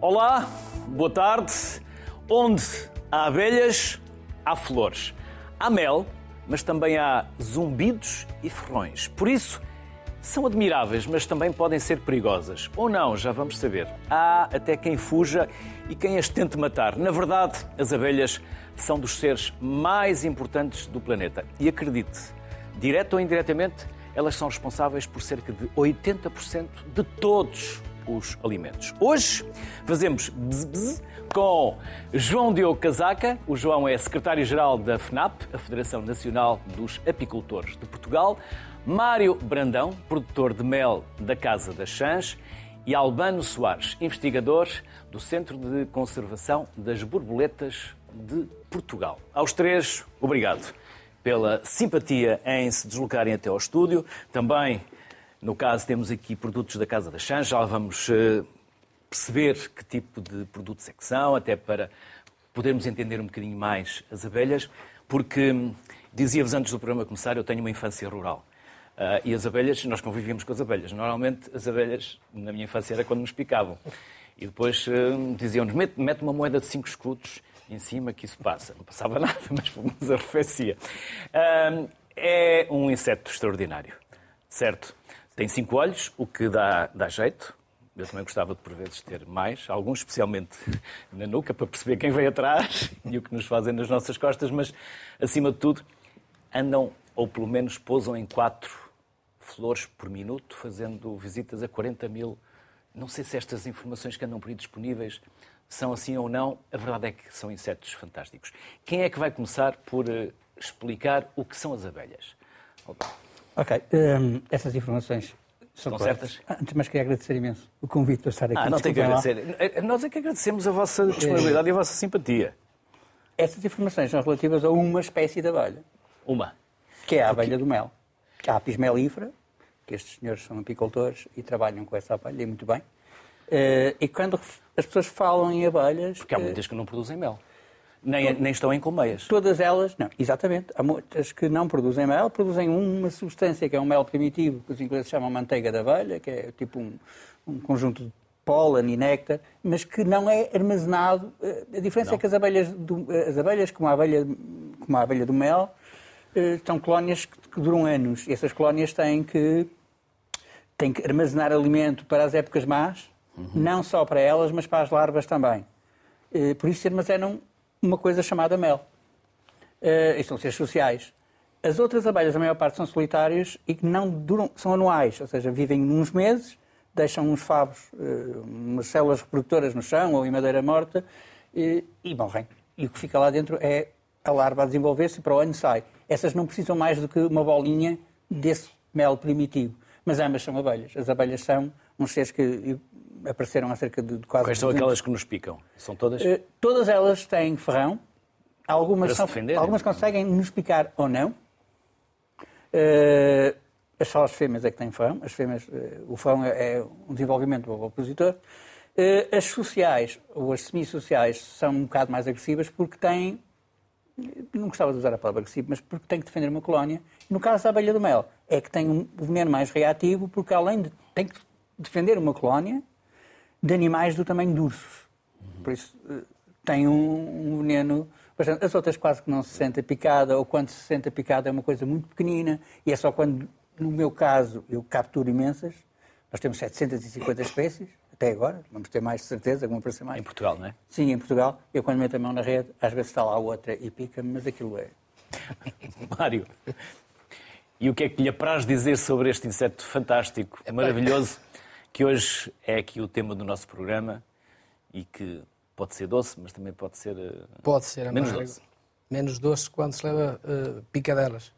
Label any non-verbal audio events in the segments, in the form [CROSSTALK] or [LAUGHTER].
Olá, boa tarde. Onde há abelhas, há flores. Há mel, mas também há zumbidos e ferrões. Por isso, são admiráveis, mas também podem ser perigosas. Ou não, já vamos saber. Há até quem fuja e quem as tente matar. Na verdade, as abelhas são dos seres mais importantes do planeta. E acredite, direto ou indiretamente, elas são responsáveis por cerca de 80% de todos os alimentos. Hoje fazemos bzz, bzz com João Diogo Casaca. O João é secretário-geral da FNAP, a Federação Nacional dos Apicultores de Portugal. Mário Brandão, produtor de mel da Casa das Chãs. E Albano Soares, investigador do Centro de Conservação das Borboletas de Portugal. Aos três, obrigado pela simpatia em se deslocarem até ao estúdio. Também, no caso, temos aqui produtos da Casa da Chã. Já vamos uh, perceber que tipo de produtos é que são, até para podermos entender um bocadinho mais as abelhas, porque, hum, dizia-vos antes do programa começar, eu tenho uma infância rural. Uh, e as abelhas, nós convivíamos com as abelhas. Normalmente, as abelhas, na minha infância, era quando nos picavam. E depois uh, diziam-nos, mete, mete uma moeda de 5 escudos em cima que isso passa. Não passava [LAUGHS] nada, mas nos arrefecia. Uh, é um inseto extraordinário, certo? Tem cinco olhos, o que dá, dá jeito. Eu também gostava de, por vezes, ter mais, alguns especialmente [LAUGHS] na nuca, para perceber quem vem atrás [LAUGHS] e o que nos fazem nas nossas costas, mas, acima de tudo, andam, ou pelo menos pousam em quatro flores por minuto, fazendo visitas a 40 mil. Não sei se estas informações que andam por aí disponíveis são assim ou não. A verdade é que são insetos fantásticos. Quem é que vai começar por uh, explicar o que são as abelhas? Ok, um, essas informações são Estão certas? Antes, mas queria agradecer imenso o convite para estar aqui. Ah, não tem que agradecer. Eh, nós é que agradecemos a vossa disponibilidade e a vossa simpatia. Essas informações são relativas a uma espécie de abelha. Uma. Que é a abelha do mel. A apis melífera, que estes senhores são apicultores e trabalham com essa abelha, e muito bem. Uh, e quando as pessoas falam em abelhas... Porque há muitas que não produzem mel. Nem, nem estão em colmeias. Todas elas, não, exatamente. Há muitas que não produzem mel, produzem uma substância que é um mel primitivo, que os ingleses chamam manteiga de abelha, que é tipo um, um conjunto de pólen e néctar, mas que não é armazenado. Eh, a diferença Não. é que as abelhas, do, as abelhas como, a abelha, como a abelha do mel, eh, são colónias que, duram anos. E essas colónias têm que, têm que armazenar alimento para as épocas más, não só para elas, mas para as larvas também. Eh, Por isso se armazenam uma coisa chamada mel. Eh, e são seres sociais. As outras abelhas, a maior parte, são solitários e que não duram, são anuais, ou seja, vivem uns meses, deixam uns favos, eh, umas células reprodutoras no chão ou em madeira morta e, e morrem. E o que fica lá dentro é a larva a desenvolver-se para o ano sai. Essas não precisam mais do que uma bolinha desse mel primitivo. Mas ambas são abelhas. As abelhas são uns seres que apareceram há cerca de quase Quais são 200 aquelas que nos picam? São todas? eh, todas elas têm ferrão. Algumas, são- algumas conseguem nos picar ou não. Eh, as só as fêmeas é que têm ferrão. As fêmeas, eh, o ferrão é, é um desenvolvimento do opositor. As sociais, ou as semissociais, são um bocado mais agressivas porque têm. Não gostava de usar a palavra agressivo, mas porque têm que defender uma colónia. No caso da abelha do mel, é que tem um veneno mais reativo porque, além de. tem que defender uma colónia de animais do tamanho de ursos. Por isso, eh, tem um, um veneno bastante. As outras quase que não se sente picada, ou quando se sente picada é uma coisa muito pequenina, e é só quando, no meu caso, eu capturo imensas. Nós temos 750 espécies, até agora, vamos ter mais de certeza, vão aparecer mais. Em Portugal, não é? Sim, em Portugal. Eu, quando meto a mão na rede, às vezes está lá outra e pica-me, mas aquilo é. [LAUGHS] Mário, e o que é que lhe apraz dizer sobre este inseto fantástico, maravilhoso, que hoje é aqui o tema do nosso programa e que pode ser doce, mas também pode ser eh, Pode ser menos amargo. doce. Menos doce quando se leva eh, picadelas.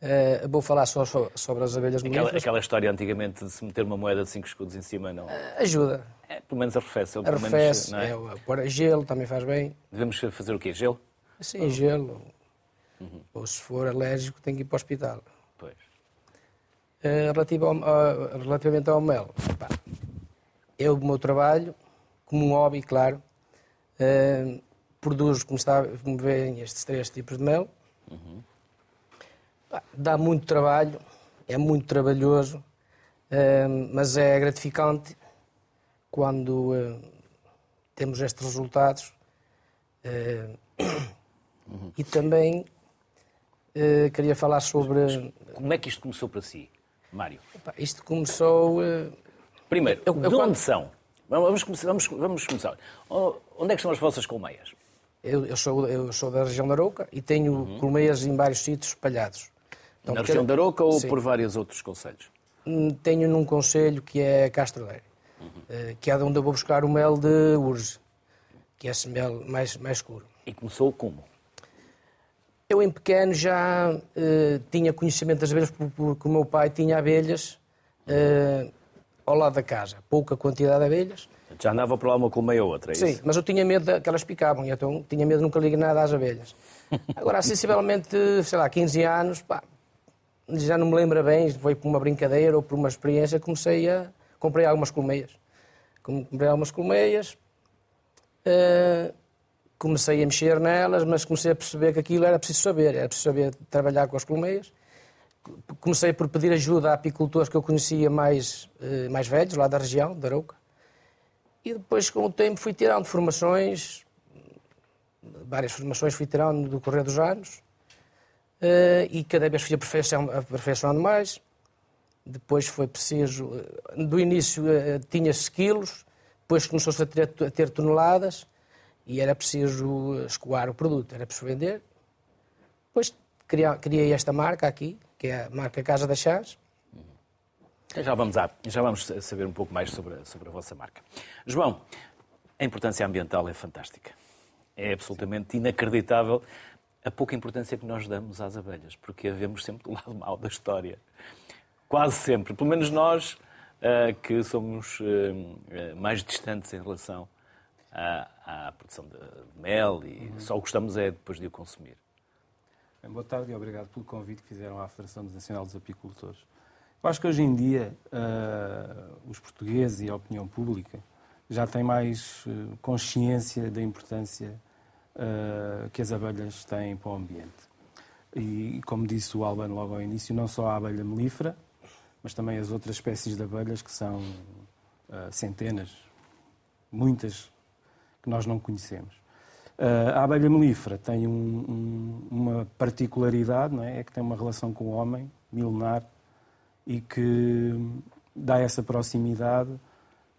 Eh, vou falar só so- sobre as abelhas Aquela, melíferas. aquela história antigamente de se meter uma moeda de 5 escudos em cima, não. Ajuda. É, pelo menos arrefece. ou pelo menos, Arrefece. não é? É, pôr gelo também faz bem. Devemos fazer o quê? Gelo? Sim, gelo. Uhum. Ou se for alérgico, tem que ir para o hospital. Eh, relativo ao- relativamente ao mel, eu, o meu trabalho, como um hobby, claro, eh, produzo, como, está, como veem, estes três tipos de mel. Dá muito trabalho, é muito trabalhoso, eh, mas é gratificante quando temos estes resultados. Uhum. [COUGHS] E também queria falar sobre. Como é que isto começou para si, Mário? Isto começou. Primeiro, eu, eu, de onde são? Vamos, vamos, vamos começar. Onde é que estão as vossas colmeias? Eu, eu, sou, eu sou da região da Arouca e tenho uhum. colmeias em vários sítios espalhados. Então, Na região da Arouca ou Sim. por vários outros conselhos? Hum, tenho num conselho que é Castro Leire, uhum. que é de onde eu vou buscar o mel de Urge, que é esse mel mais, mais escuro. E começou como? Eu, em pequeno, já uh, tinha conhecimento das abelhas, porque o meu pai tinha abelhas uh, ao lado da casa. Pouca quantidade de abelhas. Já andava por lá uma colmeia ou outra, é Sim, isso? mas eu tinha medo de, que elas picavam, então tinha medo de nunca ligar nada às abelhas. [LAUGHS] Agora, sensivelmente, sei lá, 15 anos, pá, já não me lembro bem, foi por uma brincadeira ou por uma experiência, comecei a... comprei algumas colmeias. Comprei algumas colmeias, uh, comecei a mexer nelas, mas comecei a perceber que aquilo era preciso saber, era preciso saber trabalhar com as colmeias. Comecei por pedir ajuda a apicultores que eu conhecia mais, uh, mais velhos, lá da região, da Arouca. E depois, com o tempo, fui tirando formações, várias formações fui tirando no decorrer dos anos. Uh, e cada vez fui aperfeiçoando mais. Depois foi preciso. Eh, do início tinha-se quilos, depois começou-se a ter, toneladas e era preciso escoar o produto, era preciso vender. Depois criei, esta marca aqui, que é a marca Casa das Chás. Já vamos, a, já vamos saber um pouco mais sobre, sobre a vossa marca. João, a importância ambiental é fantástica. É absolutamente inacreditável a pouca importância que nós damos às abelhas, porque a vemos sempre do lado mau da história. Quase sempre. Pelo menos nós, uh, que somos uh, mais distantes em relação à, à produção de mel e uhum. só gostamos é depois de o consumir. Bem, boa tarde e obrigado pelo convite que fizeram à Federação Nacional dos Apicultores. Eu acho que hoje em dia uh, os portugueses e a opinião pública já têm mais consciência da importância uh, que as abelhas têm para o ambiente. E, como disse o Alban logo ao início, não só a abelha melífera, mas também as outras espécies de abelhas, que são centenas, muitas, que nós não conhecemos. Uh, a abelha melífera tem um, um, uma particularidade, não é? é que tem uma relação com o homem, milenar, e que dá essa proximidade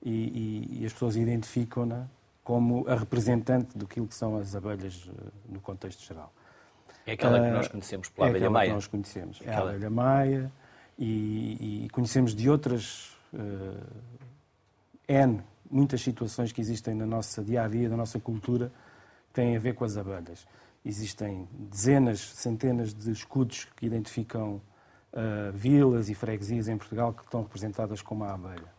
e, e, e as pessoas identificam-na como a representante do que são as abelhas eh, no contexto geral. É aquela que nós conhecemos pela é abelha maia? que nós conhecemos. É aquela... a abelha maia e, e conhecemos de outras uh, N, muitas situações que existem na nossa dia-a-dia, na nossa cultura, têm a ver com as abelhas. Existem dezenas, centenas de escudos que identificam uh, vilas e freguesias em Portugal que estão representadas como a abelha.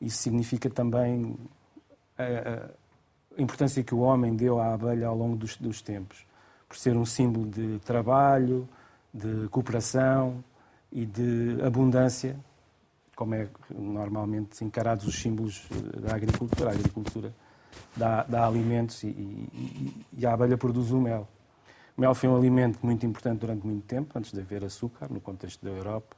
Isso significa também uh, a importância que o homem deu à abelha ao longo dos, dos tempos, por ser um símbolo de trabalho, de cooperação e de abundância, como é normalmente encarados os símbolos da agricultura. A agricultura dá, dá alimentos e, e, e, a abelha produz o mel. O mel foi um alimento muito importante durante muito tempo, antes de haver açúcar, no contexto da Europa.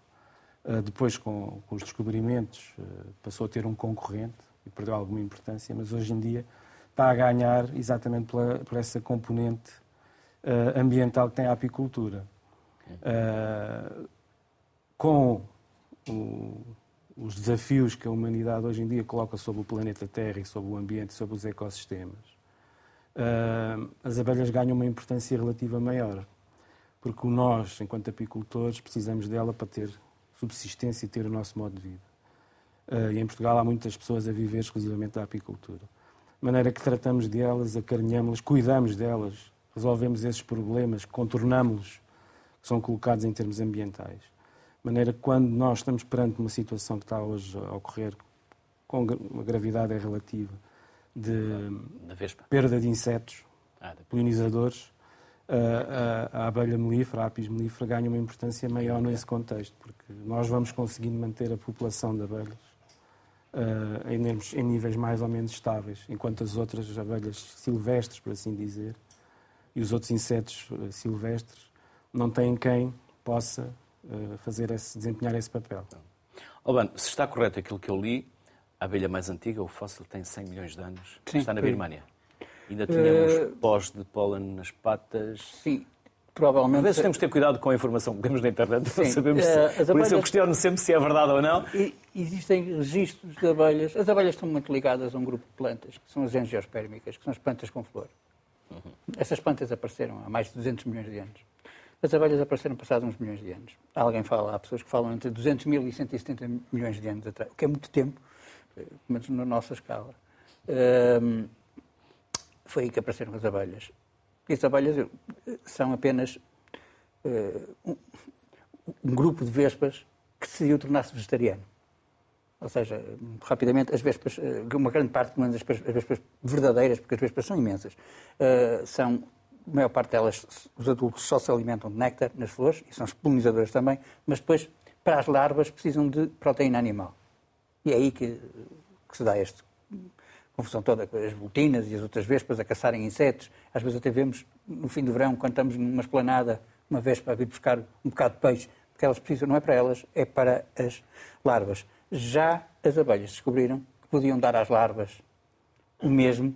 Ah, depois, com, com os descobrimentos, ah, passou a ter um concorrente e perdeu alguma importância, mas hoje em dia está a ganhar exatamente pela, por essa componente ambiental que tem a apicultura. Com o, os desafios que a humanidade hoje em dia coloca sobre o planeta Terra e sobre o ambiente, sobre os ecossistemas, uh, as abelhas ganham uma importância relativa maior, porque nós, enquanto apicultores, precisamos dela para ter subsistência e ter o nosso modo de vida. Uh, e em Portugal há muitas pessoas a viver exclusivamente da apicultura maneira que tratamos delas, acarinhamos-las, cuidamos delas, resolvemos esses problemas, contornamos-los, que são colocados em termos ambientais. De maneira que quando nós estamos perante uma situação que está hoje a ocorrer, com uma gravidade é relativa, de perda de insetos, ah, polinizadores, a, a, a, abelha melífera, a apis melífera, ganha uma importância maior nesse contexto, porque nós vamos conseguindo manter a população de abelhas uh, em, em, níveis mais ou menos estáveis, enquanto as outras abelhas silvestres, por assim dizer, e os outros insetos uh, silvestres não têm quem possa fazer esse, desempenhar esse papel. Alban, se está correto aquilo que eu li, A abelha mais antiga, o fóssil, tem 100 milhões de anos. Sim, Está na. Birmânia. Ainda tínhamos Eh, pós de pólen nas patas. Sim, Às provavelmente. vezes temos de ter cuidado com a informação que temos na internet. Não Sim, sabemos eh, se... as Por isso eu questiono sempre se é verdade ou não. Existem registros de abelhas. As abelhas estão muito ligadas a um grupo de plantas, que são as angiospermicas, que são as plantas com flor. Essas plantas apareceram há mais de 200 milhões de anos. As abelhas apareceram passados uns milhões de anos. Alguém fala, há pessoas que falam entre 200 mil e 170 milhões de anos atrás, o que é muito tempo, eh, pelo menos na nossa escala. Ahm, foi aí que apareceram as abelhas. E as abelhas eh, são apenas eh, um, um grupo de vespas que decidiu tornar-se vegetariano. Ou seja, rapidamente, as vespas, uma grande parte, pelo menos as vespas, as vespas verdadeiras, porque as vespas são imensas, são, a maior parte delas, os adultos só se alimentam de néctar nas flores, e são os polinizadores também, mas depois, para as larvas, precisam de proteína animal. E é aí que, que se dá esta confusão toda, as voltinas e as outras vespas a caçarem insetos. Às vezes até vemos, no fim do verão, quando estamos numa esplanada, uma vespa a vir buscar um bocado de peixe, porque elas precisam, não é para elas, é para as larvas. Já as abelhas descobriram que podiam dar às larvas o mesmo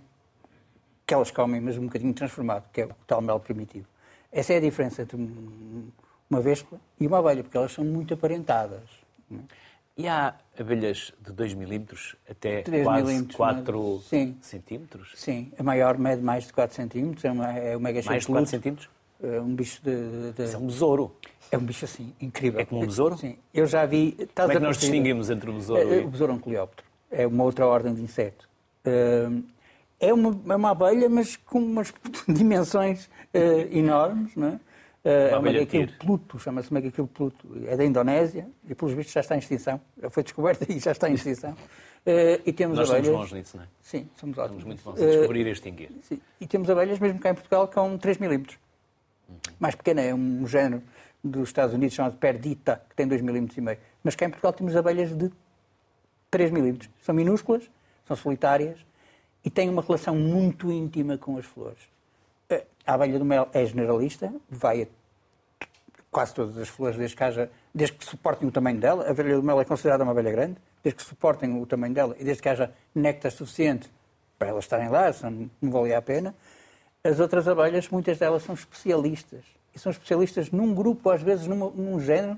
que elas comem, mas um bocadinho transformado, que é o tal mel primitivo. Essa é a diferença entre um- uma vespa e uma abelha, porque elas são muito aparentadas. é? E há abelhas de 2 milímetros até 3 quase milímetros, 4 mas- sim. centímetros? Sim, a maior mede mais de 4 centímetros, é, uma, é o mega Mais de 4 centímetros? É um bicho de, de- Isso é um besouro. É um bicho assim, incrível. É como um besouro? Sim. Eu já vi. Como estás é que nós distinguimos entre o besouro É, é, e... O besouro é um coleóptero. É uma outra ordem de inseto. Hum, É uma, é uma abelha, mas com umas [LAUGHS] dimensões eh, enormes, não é? Eh, abelha megaquilo tir. pluto, chama-se megaquilo pluto. É da Indonésia e, pelos vistos, já está em extinção. Já foi descoberta [LAUGHS] e já está em extinção. Eh, E temos Nós somos abelhas. bons nisso, não é? Sim, somos ótimos. Somos muito bons a Eh, descobrir e extinguir. Sim. E temos abelhas, mesmo cá em Portugal, com 3 milímetros. Mais pequena, é um género dos Estados Unidos chamado Perdita, que tem 2 milímetros e meio. Mas cá em Portugal temos abelhas de 3 milímetros. São minúsculas, são solitárias e têm uma relação muito íntima com as flores. A abelha do mel é generalista, vai a quase todas as flores, desde que, haja, desde que suportem o tamanho dela. A abelha do mel é considerada uma abelha grande, desde que suportem o tamanho dela e desde que haja néctar suficiente para elas estarem lá, senão não valia a pena. As outras abelhas, muitas delas são especialistas. E são especialistas num grupo, às vezes numa- num género,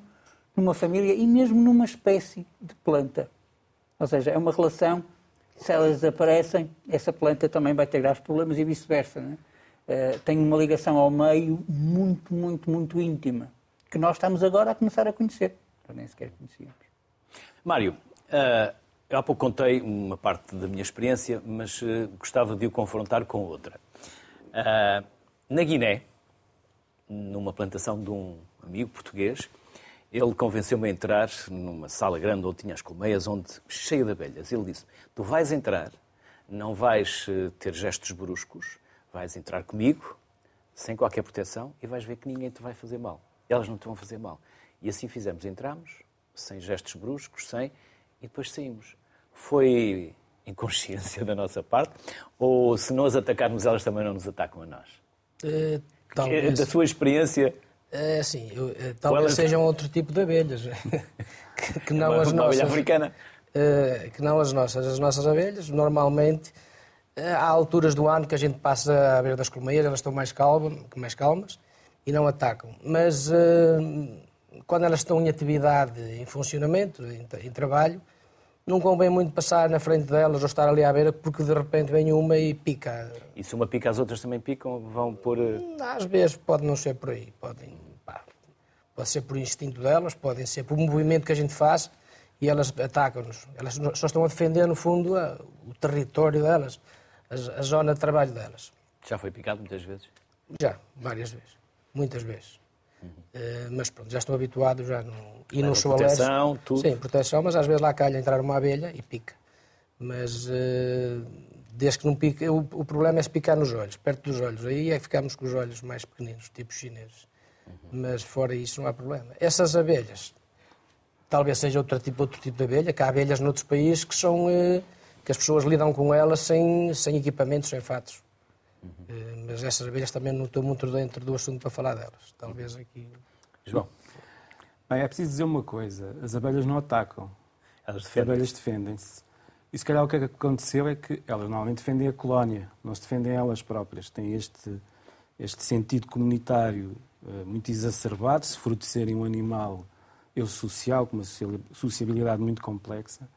numa família e mesmo numa espécie de planta. Ou seja, é uma relação, se elas desaparecem, essa planta também vai ter graves problemas e vice-versa. é? Eh, tem uma ligação ao meio muito, muito, muito íntima, que nós estamos agora a começar a conhecer. Nós nem sequer conhecíamos. Mário, ah, eu há pouco contei uma parte da minha experiência, mas ah, gostava de o confrontar com outra. Na Guiné, numa plantação de um amigo português, ele convenceu-me a entrar numa sala grande onde tinha as colmeias, onde, cheia de abelhas. Ele disse: Tu vais entrar, não vais eh, ter gestos bruscos, vais entrar comigo, sem qualquer proteção, e vais ver que ninguém te vai fazer mal. Elas não te vão fazer mal. E assim fizemos. Entramos, sem gestos bruscos, sem, e depois saímos. Foi inconsciência [LAUGHS] da nossa parte, ou se nós atacarmos, elas também não nos atacam a nós? Que- talvez, Da sua experiência, é, sim, eu, eh, talvez sejam outro tipo de abelhas. [LAUGHS] que, que não uma, as uma abelha nossas. africana. Eh, que não as nossas. As nossas abelhas, normalmente, há alturas do ano que a gente passa à beira das colmeias, elas estão mais, calma, mais calmas e não atacam. Mas eh, quando elas estão em atividade, em funcionamento, em, em trabalho, não convém muito passar na frente delas ou estar ali à beira, porque de repente vem uma e pica. E se uma pica, as outras também picam, vão pôr. eh, Às vezes pode não ser por aí, podem, pá, pode ser por instinto delas, podem ser por um movimento que a gente faz e elas atacam-nos. Elas só estão a defender, no fundo, a- o território delas, a, a zona de trabalho delas. Já foi picado muitas vezes. Já, várias vezes, muitas vezes. Eh, mas pronto, já estou habituado, já não. E não Leva sou proteção, alérgico. tudo. Sim, proteção, mas às vezes lá calha entrar uma abelha e pica. Mas eh, desde que não pica, o, o problema é se picar nos olhos, perto dos olhos. Aí é que ficamos com os olhos mais pequeninos, tipo chineses. Mas fora isso não há problema. Essas abelhas, talvez seja outro tipo, outro tipo de abelha, que há abelhas noutros países que são eh, que as pessoas lidam com elas sem, sem equipamentos, sem fatos. Eh, Mas essas abelhas também não estou muito dentro do assunto para falar delas. Talvez aqui. João, Bem, é preciso dizer uma coisa: as abelhas não atacam, elas as defendem. abelhas defendem-se. E se calhar o que aconteceu é que elas normalmente defendem a colónia, não se defendem elas próprias. Têm este, este sentido comunitário uh, muito exacerbado, se fruto de serem um animal eu social, com uma sociabilidade muito complexa,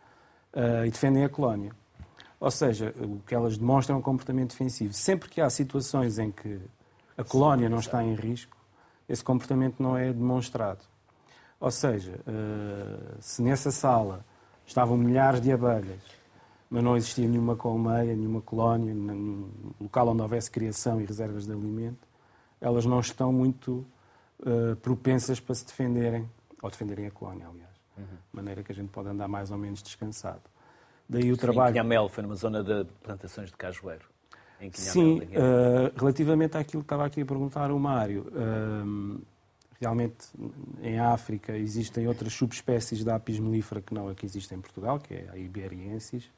uh, e defendem a colónia. Ou seja, o que elas demonstram é um comportamento defensivo. Sempre que há situações em que a colónia não está em risco, esse comportamento não é demonstrado. Ou seja, uh, se nessa sala estavam milhares de abelhas mas não existia nenhuma colmeia, nenhuma colónia, nenhum local onde houvesse criação e reservas de alimento, elas não estão muito uh, propensas para se defenderem, ou defenderem a colónia, aliás. De maneira que a gente pode andar mais ou menos descansado. Daí o trabalho. Quinhamel foi numa zona de plantações de cajueiro. Sim, uh, relativamente àquilo que estava aqui a perguntar o Mário, uh, realmente em África existem outras subespécies da apis mellifera que não a que existe em Portugal, que é a iberiensis,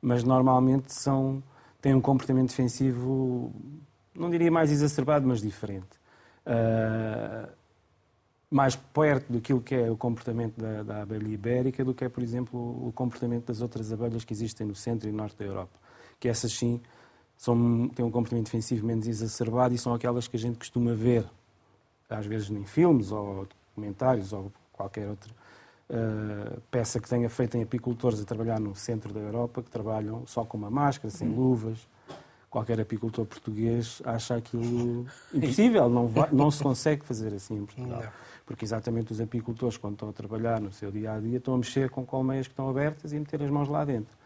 mas normalmente são, têm um comportamento defensivo, não diria mais exacerbado, mas diferente. Uh, mais perto daquilo que é o comportamento da, da, abelha ibérica do que é, por exemplo, o comportamento das outras abelhas que existem no centro e norte da Europa. Que essas sim são, têm um comportamento defensivo menos exacerbado e são aquelas que a gente costuma ver, às vezes em filmes ou documentários ou qualquer outra uh, peça que tenha feito em apicultores a trabalhar no centro da Europa, que trabalham só com uma máscara, sem luvas. Qualquer apicultor português acha aquilo impossível, não, vai, não se consegue fazer assim em Portugal. Não. Porque exatamente os apicultores, quando estão a trabalhar no seu dia a dia, estão a mexer com colmeias que estão abertas e meter as mãos lá dentro.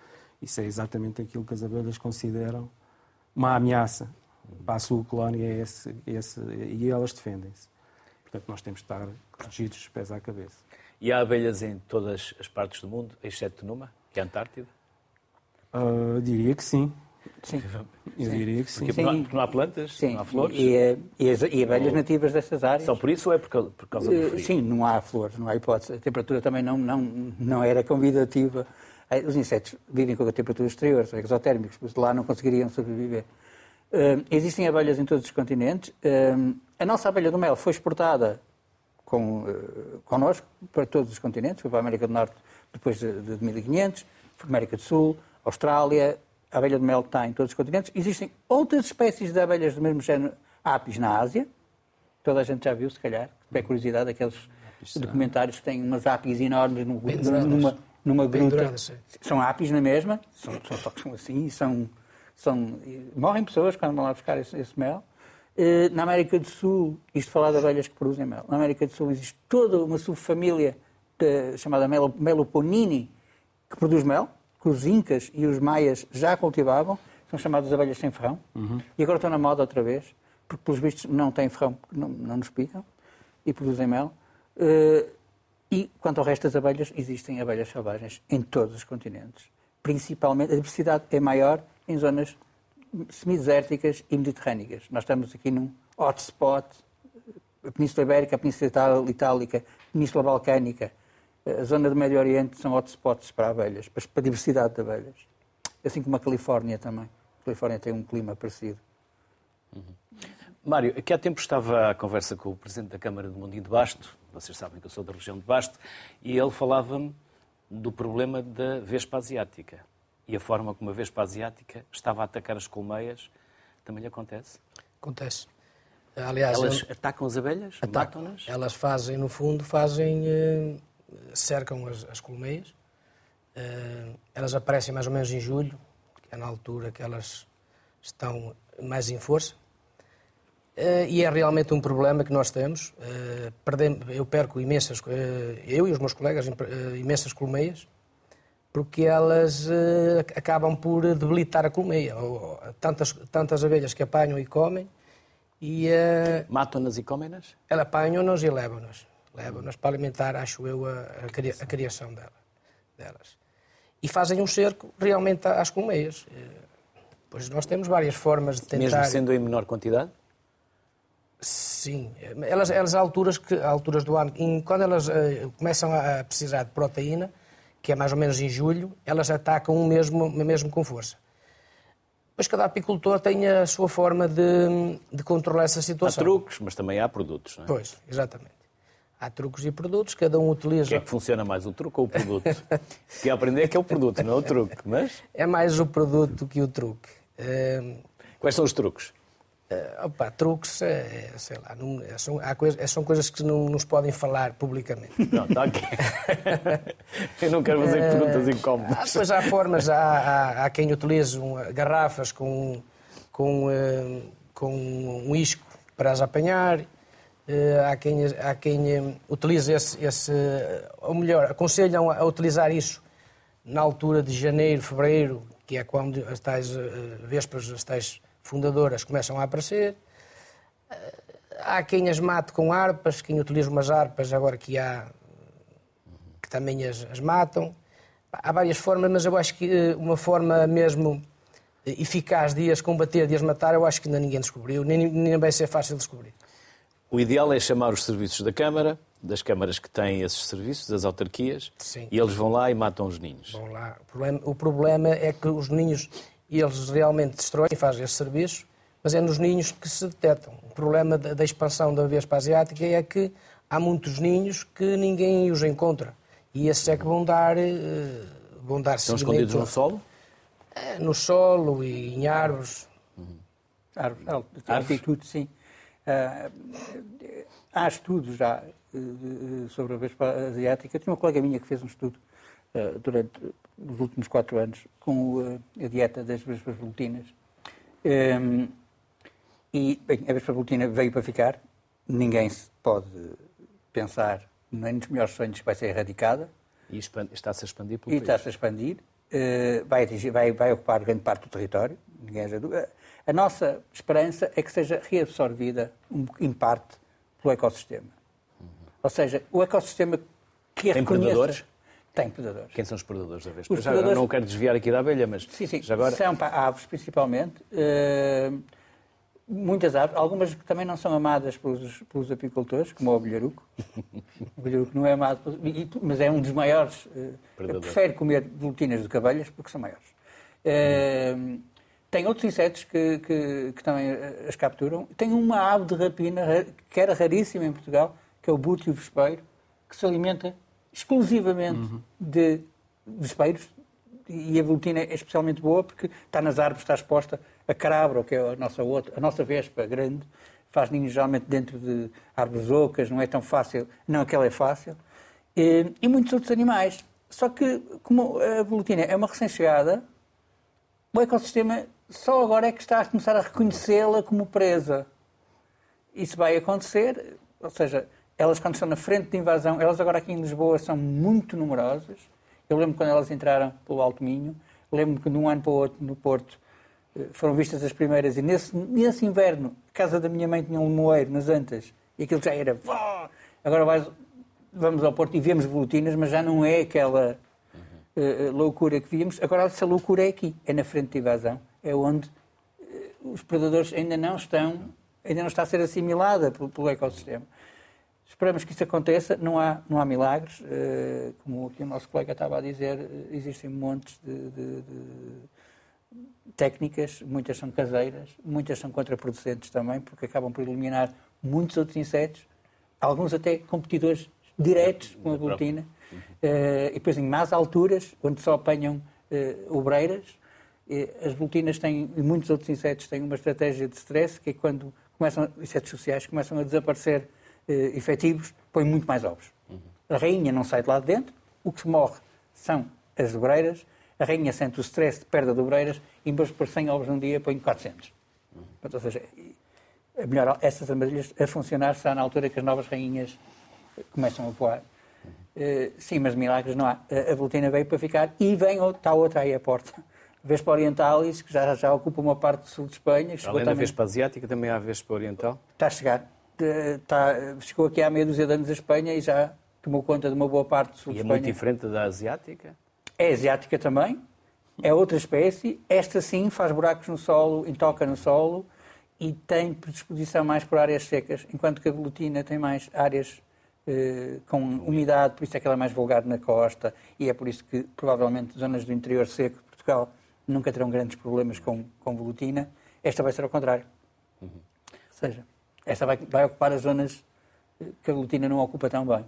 Isso é exatamente aquilo que as abelhas consideram uma ameaça para a sua colónia é esse, é esse, e elas defendem-se. Portanto, nós temos de estar protegidos dos pés à cabeça. E há abelhas em todas as partes do mundo, exceto numa, que é a Antártida? Uh, diria que sim. Sim. Eu diria que sim. Porque, sim. Não, há, porque não há plantas, sim. não há flores. E, e, e, as, e abelhas ou... nativas dessas áreas. Só por isso ou é por causa, por causa do frio? Sim, não há flores, não há hipótese. A temperatura também não, não, não era convidativa. Os insetos vivem com a temperatura exterior, são exotérmicos, por lá não conseguiriam sobreviver. Uh, existem abelhas em todos os continentes. Uh, a nossa abelha do mel foi exportada com, uh, connosco para todos os continentes, foi para a América do Norte depois de, de 1500, foi para a América do Sul, Austrália, a abelha de mel está em todos os continentes. Existem outras espécies de abelhas do mesmo género, apis na Ásia, toda a gente já viu, se calhar, é curiosidade, aqueles documentários que têm umas apis enormes no, numa, numa gruta. São apis na mesma, são, são, só que são assim, são, são, morrem pessoas quando vão lá buscar esse, esse mel. Eh, na América do Sul, isto falar de abelhas que produzem mel, na América do Sul existe toda uma subfamília de, chamada Meloponini que produz mel, que os incas e os maias já cultivavam, são chamadas abelhas sem ferrão, uhum. e agora estão na moda outra vez, porque pelos vistos não têm ferrão, não, não nos picam, e produzem mel. Uh, e quanto ao resto das abelhas, existem abelhas selvagens em todos os continentes. Principalmente, a diversidade é maior em zonas semidesérticas e mediterrânicas. Nós estamos aqui num hotspot, a Península Ibérica, a Península Itálica, a Península Balcânica, a zona do Médio Oriente são hotspots para abelhas, para a diversidade de abelhas. Assim como a Califórnia também. A Califórnia tem um clima parecido. Uhum. Mário, aqui há tempo estava a conversa com o Presidente da Câmara de Mundinho de Basto, vocês sabem que eu sou da região de Basto, e ele falava-me do problema da Vespa Asiática e a forma como a Vespa Asiática estava a atacar as colmeias também lhe acontece? Acontece. Aliás, elas eu... atacam as abelhas? Matam-nas? Elas fazem, no fundo, fazem, eh, cercam as, as colmeias. Eh, elas aparecem mais ou menos em julho, que é na altura que elas estão mais em força. Eh, e é realmente um problema que nós temos. Eu perco imensas, eu e os meus colegas, imensas colmeias, porque elas uh, acabam por debilitar a colmeia. Ou, tantas, tantas abelhas que apanham e comem. E, uh, Matam-nas e comem-nas? Elas apanham-nas e levam-nas. Levam-nas para alimentar, acho eu, a, a, criação dela, delas. E fazem um cerco realmente às colmeias. Eh, pois nós temos várias formas de tentar... Mesmo sendo em menor quantidade? Sim. Elas, elas há alturas, que, há alturas do ano, quando elas uh, começam a precisar de proteína, que é mais ou menos em julho, elas atacam o mesmo, mesmo com força. Pois cada apicultor tem a sua forma de, de controlar essa situação. Há truques, mas também há produtos, não é? Pois, exatamente. Há truques e produtos, cada um O utiliza. que é que funciona mais, o truque ou o produto? Se quer aprender é que é o produto, não é o truque. Mas É mais o produto que o truque. Eh, quais são os truques? eh, opa, truques, é, sei lá, não- é, são, coisa- é, são coisas que não nos podem falar publicamente. Não, está aqui. Eu não quero fazer perguntas Ah, incómodas. depois há formas, há, há, há quem utilize um, garrafas com, com, eh, com um isco para as apanhar, eh, há quem, há quem eh, utilize esse, esse, ou melhor, aconselham a, utilizar isso na altura de janeiro, fevereiro, que é quando as tais eh, vésperas, as tais fundadoras começam a aparecer. Eh, Há quem as mate com harpas, quem utiliza umas harpas, agora que há que também as, as matam. Há várias formas, mas eu acho que eh, uma forma mesmo eh, eficaz de as combater, de as matar, eu acho que ainda ninguém descobriu, nem, nem vai ser fácil descobrir. O ideal é chamar os serviços da Câmara, das câmaras que têm esses serviços, das autarquias, Sim. e eles vão lá e matam os ninhos. Vão lá. O problema, o problema é que os ninhos, eles realmente destroem e fazem esse serviço, mas é nos ninhos que se detectam. O problema da, da expansão da Vespa Asiática é que há muitos ninhos que ninguém os encontra. E esses é que vão dar, eh, vão dar Estão escondidos no solo? Eh, no solo e em árvores. Árvores, al- Árvores? altitude, sim. Ah, há estudos já eh, eh, sobre a Vespa Asiática. Tinha uma colega minha que fez um estudo eh, durante os últimos quatro anos com a dieta das Vespas volutinas. Ehm, e bem, a Vespa volutina veio para ficar. Ninguém se pode pensar, nem nos melhores sonhos, que vai ser erradicada E está-se a expandir pelo e está-se a expandir, vai, atingir- vai- vai ocupar grande parte do território, ninguém haja dúvida. A nossa esperança é que seja reabsorvida, em parte, pelo ecossistema. Ou seja, o ecossistema que a Tem reconheça- predadores? Tem predadores. Quem são os predadores da vez? Os Já predadores- não quero desviar aqui da abelha, mas Sim, sim. já agora... São aves, principalmente. eh, muitas aves, algumas que também não são amadas pelos, pelos apicultores, como o abelharuco. [LAUGHS] o abelharuco não é amado, mas é um dos maiores. eh, Predador. prefiro comer volutinas do que abelhas, porque são maiores. Eh, tem outros insetos que, que, que também eh, as capturam. Tem uma ave de rapina ra- que era raríssima em Portugal, que é o bútio vespeiro, que se alimenta exclusivamente de vespeiros, e a velutina é especialmente boa porque está nas árvores, está exposta a carabra, que é a nossa outra, a nossa vespa grande, faz ninhos geralmente dentro de árvores ocas, não é tão fácil, não aquela é fácil, e, e muitos outros animais. Só que, como a velutina é uma recém-chegada, o ecossistema só agora é que está a começar a reconhecê-la como presa. Isso vai acontecer, ou seja, elas quando estão na frente de invasão, elas agora aqui em Lisboa são muito numerosas. Eu lembro quando elas entraram pelo Alto Minho, lembro que de um ano para o outro no Porto eh, foram vistas as primeiras e nesse, nesse inverno, a casa da minha mãe tinha um moeiro nas Antas e aquilo já era vó! Agora vais, vamos ao Porto e vemos volutinas, mas já não é aquela eh, eh, loucura que víamos. Agora essa loucura é aqui, é na frente de invasão, é onde eh, os predadores ainda não estão, ainda não está a ser assimilada pelo, pelo ecossistema. Esperamos que isso aconteça, não há, não há milagres, eh, como aqui o nosso colega estava a dizer, eh, existem montes de, de- de técnicas, muitas são caseiras, muitas são contraproducentes também, porque acabam por eliminar muitos outros insetos, alguns até competidores diretos com a velutina, Eh, e depois em más alturas, onde só apanham obreiras, as volutinas têm, e muitos outros insetos têm uma estratégia de stress, que é quando começam, insetos sociais começam a desaparecer eh, efetivos, põem muito mais ovos. A rainha não sai de lá de dentro, o que se morre são as obreiras, a rainha sente o stress de perda de obreiras, e em vez de pôr 100 ovos num dia, põe 400. Portanto, ou seja, é melhor essas armadilhas a funcionar será na altura que as novas rainhas começam a voar. Eh, sim, mas milagres não há. A a veio para ficar e vem, outra- está outra aí à porta. Vespa Orientalis, que já, já ocupa uma parte do sul de Espanha. chegou Além da também- Vespa Asiática, também há a Vespa Oriental. Está a chegar. Está- chegou aqui há meia dúzia de anos a Espanha e já tomou conta de uma boa parte do sul E de é Espanha. muito diferente da Asiática. É asiática também, é outra espécie. Esta sim faz buracos no solo, intoca no solo e tem predisposição mais por áreas secas, enquanto que a velutina tem mais áreas eh, com umidade, por isso é que ela é mais vulgar na costa e é por isso que provavelmente zonas do interior seco de Portugal nunca terão grandes problemas com, com velutina. Esta vai ser ao contrário. Ou seja, esta vai, vai ocupar as zonas que a velutina não ocupa tão bem.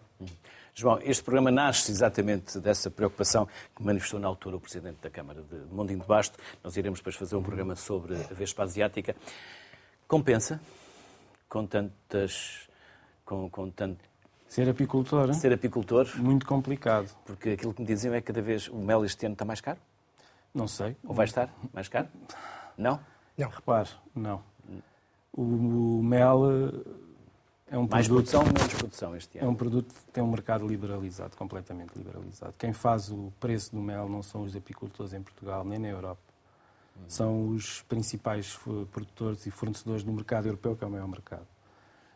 João, este programa nasce exatamente dessa preocupação que manifestou na altura o Presidente da Câmara de Mondinho de Basto. Nós iremos depois fazer um programa sobre a Vespa Asiática. Compensa com tantas... Com, com tanto... Ser apicultor? Ser apicultor? Muito complicado. Porque aquilo que me diziam é que cada vez o mel este ano está mais caro? Não sei. Ou vai estar mais caro? Não? Não. Repare, não. O, o mel é um mais produto... produção ou menos produção este ano? É um produto que tem um mercado liberalizado, completamente liberalizado. Quem faz o preço do mel não são os apicultores em Portugal, nem na Europa. São os principais produtores e fornecedores do mercado europeu, que é o maior mercado.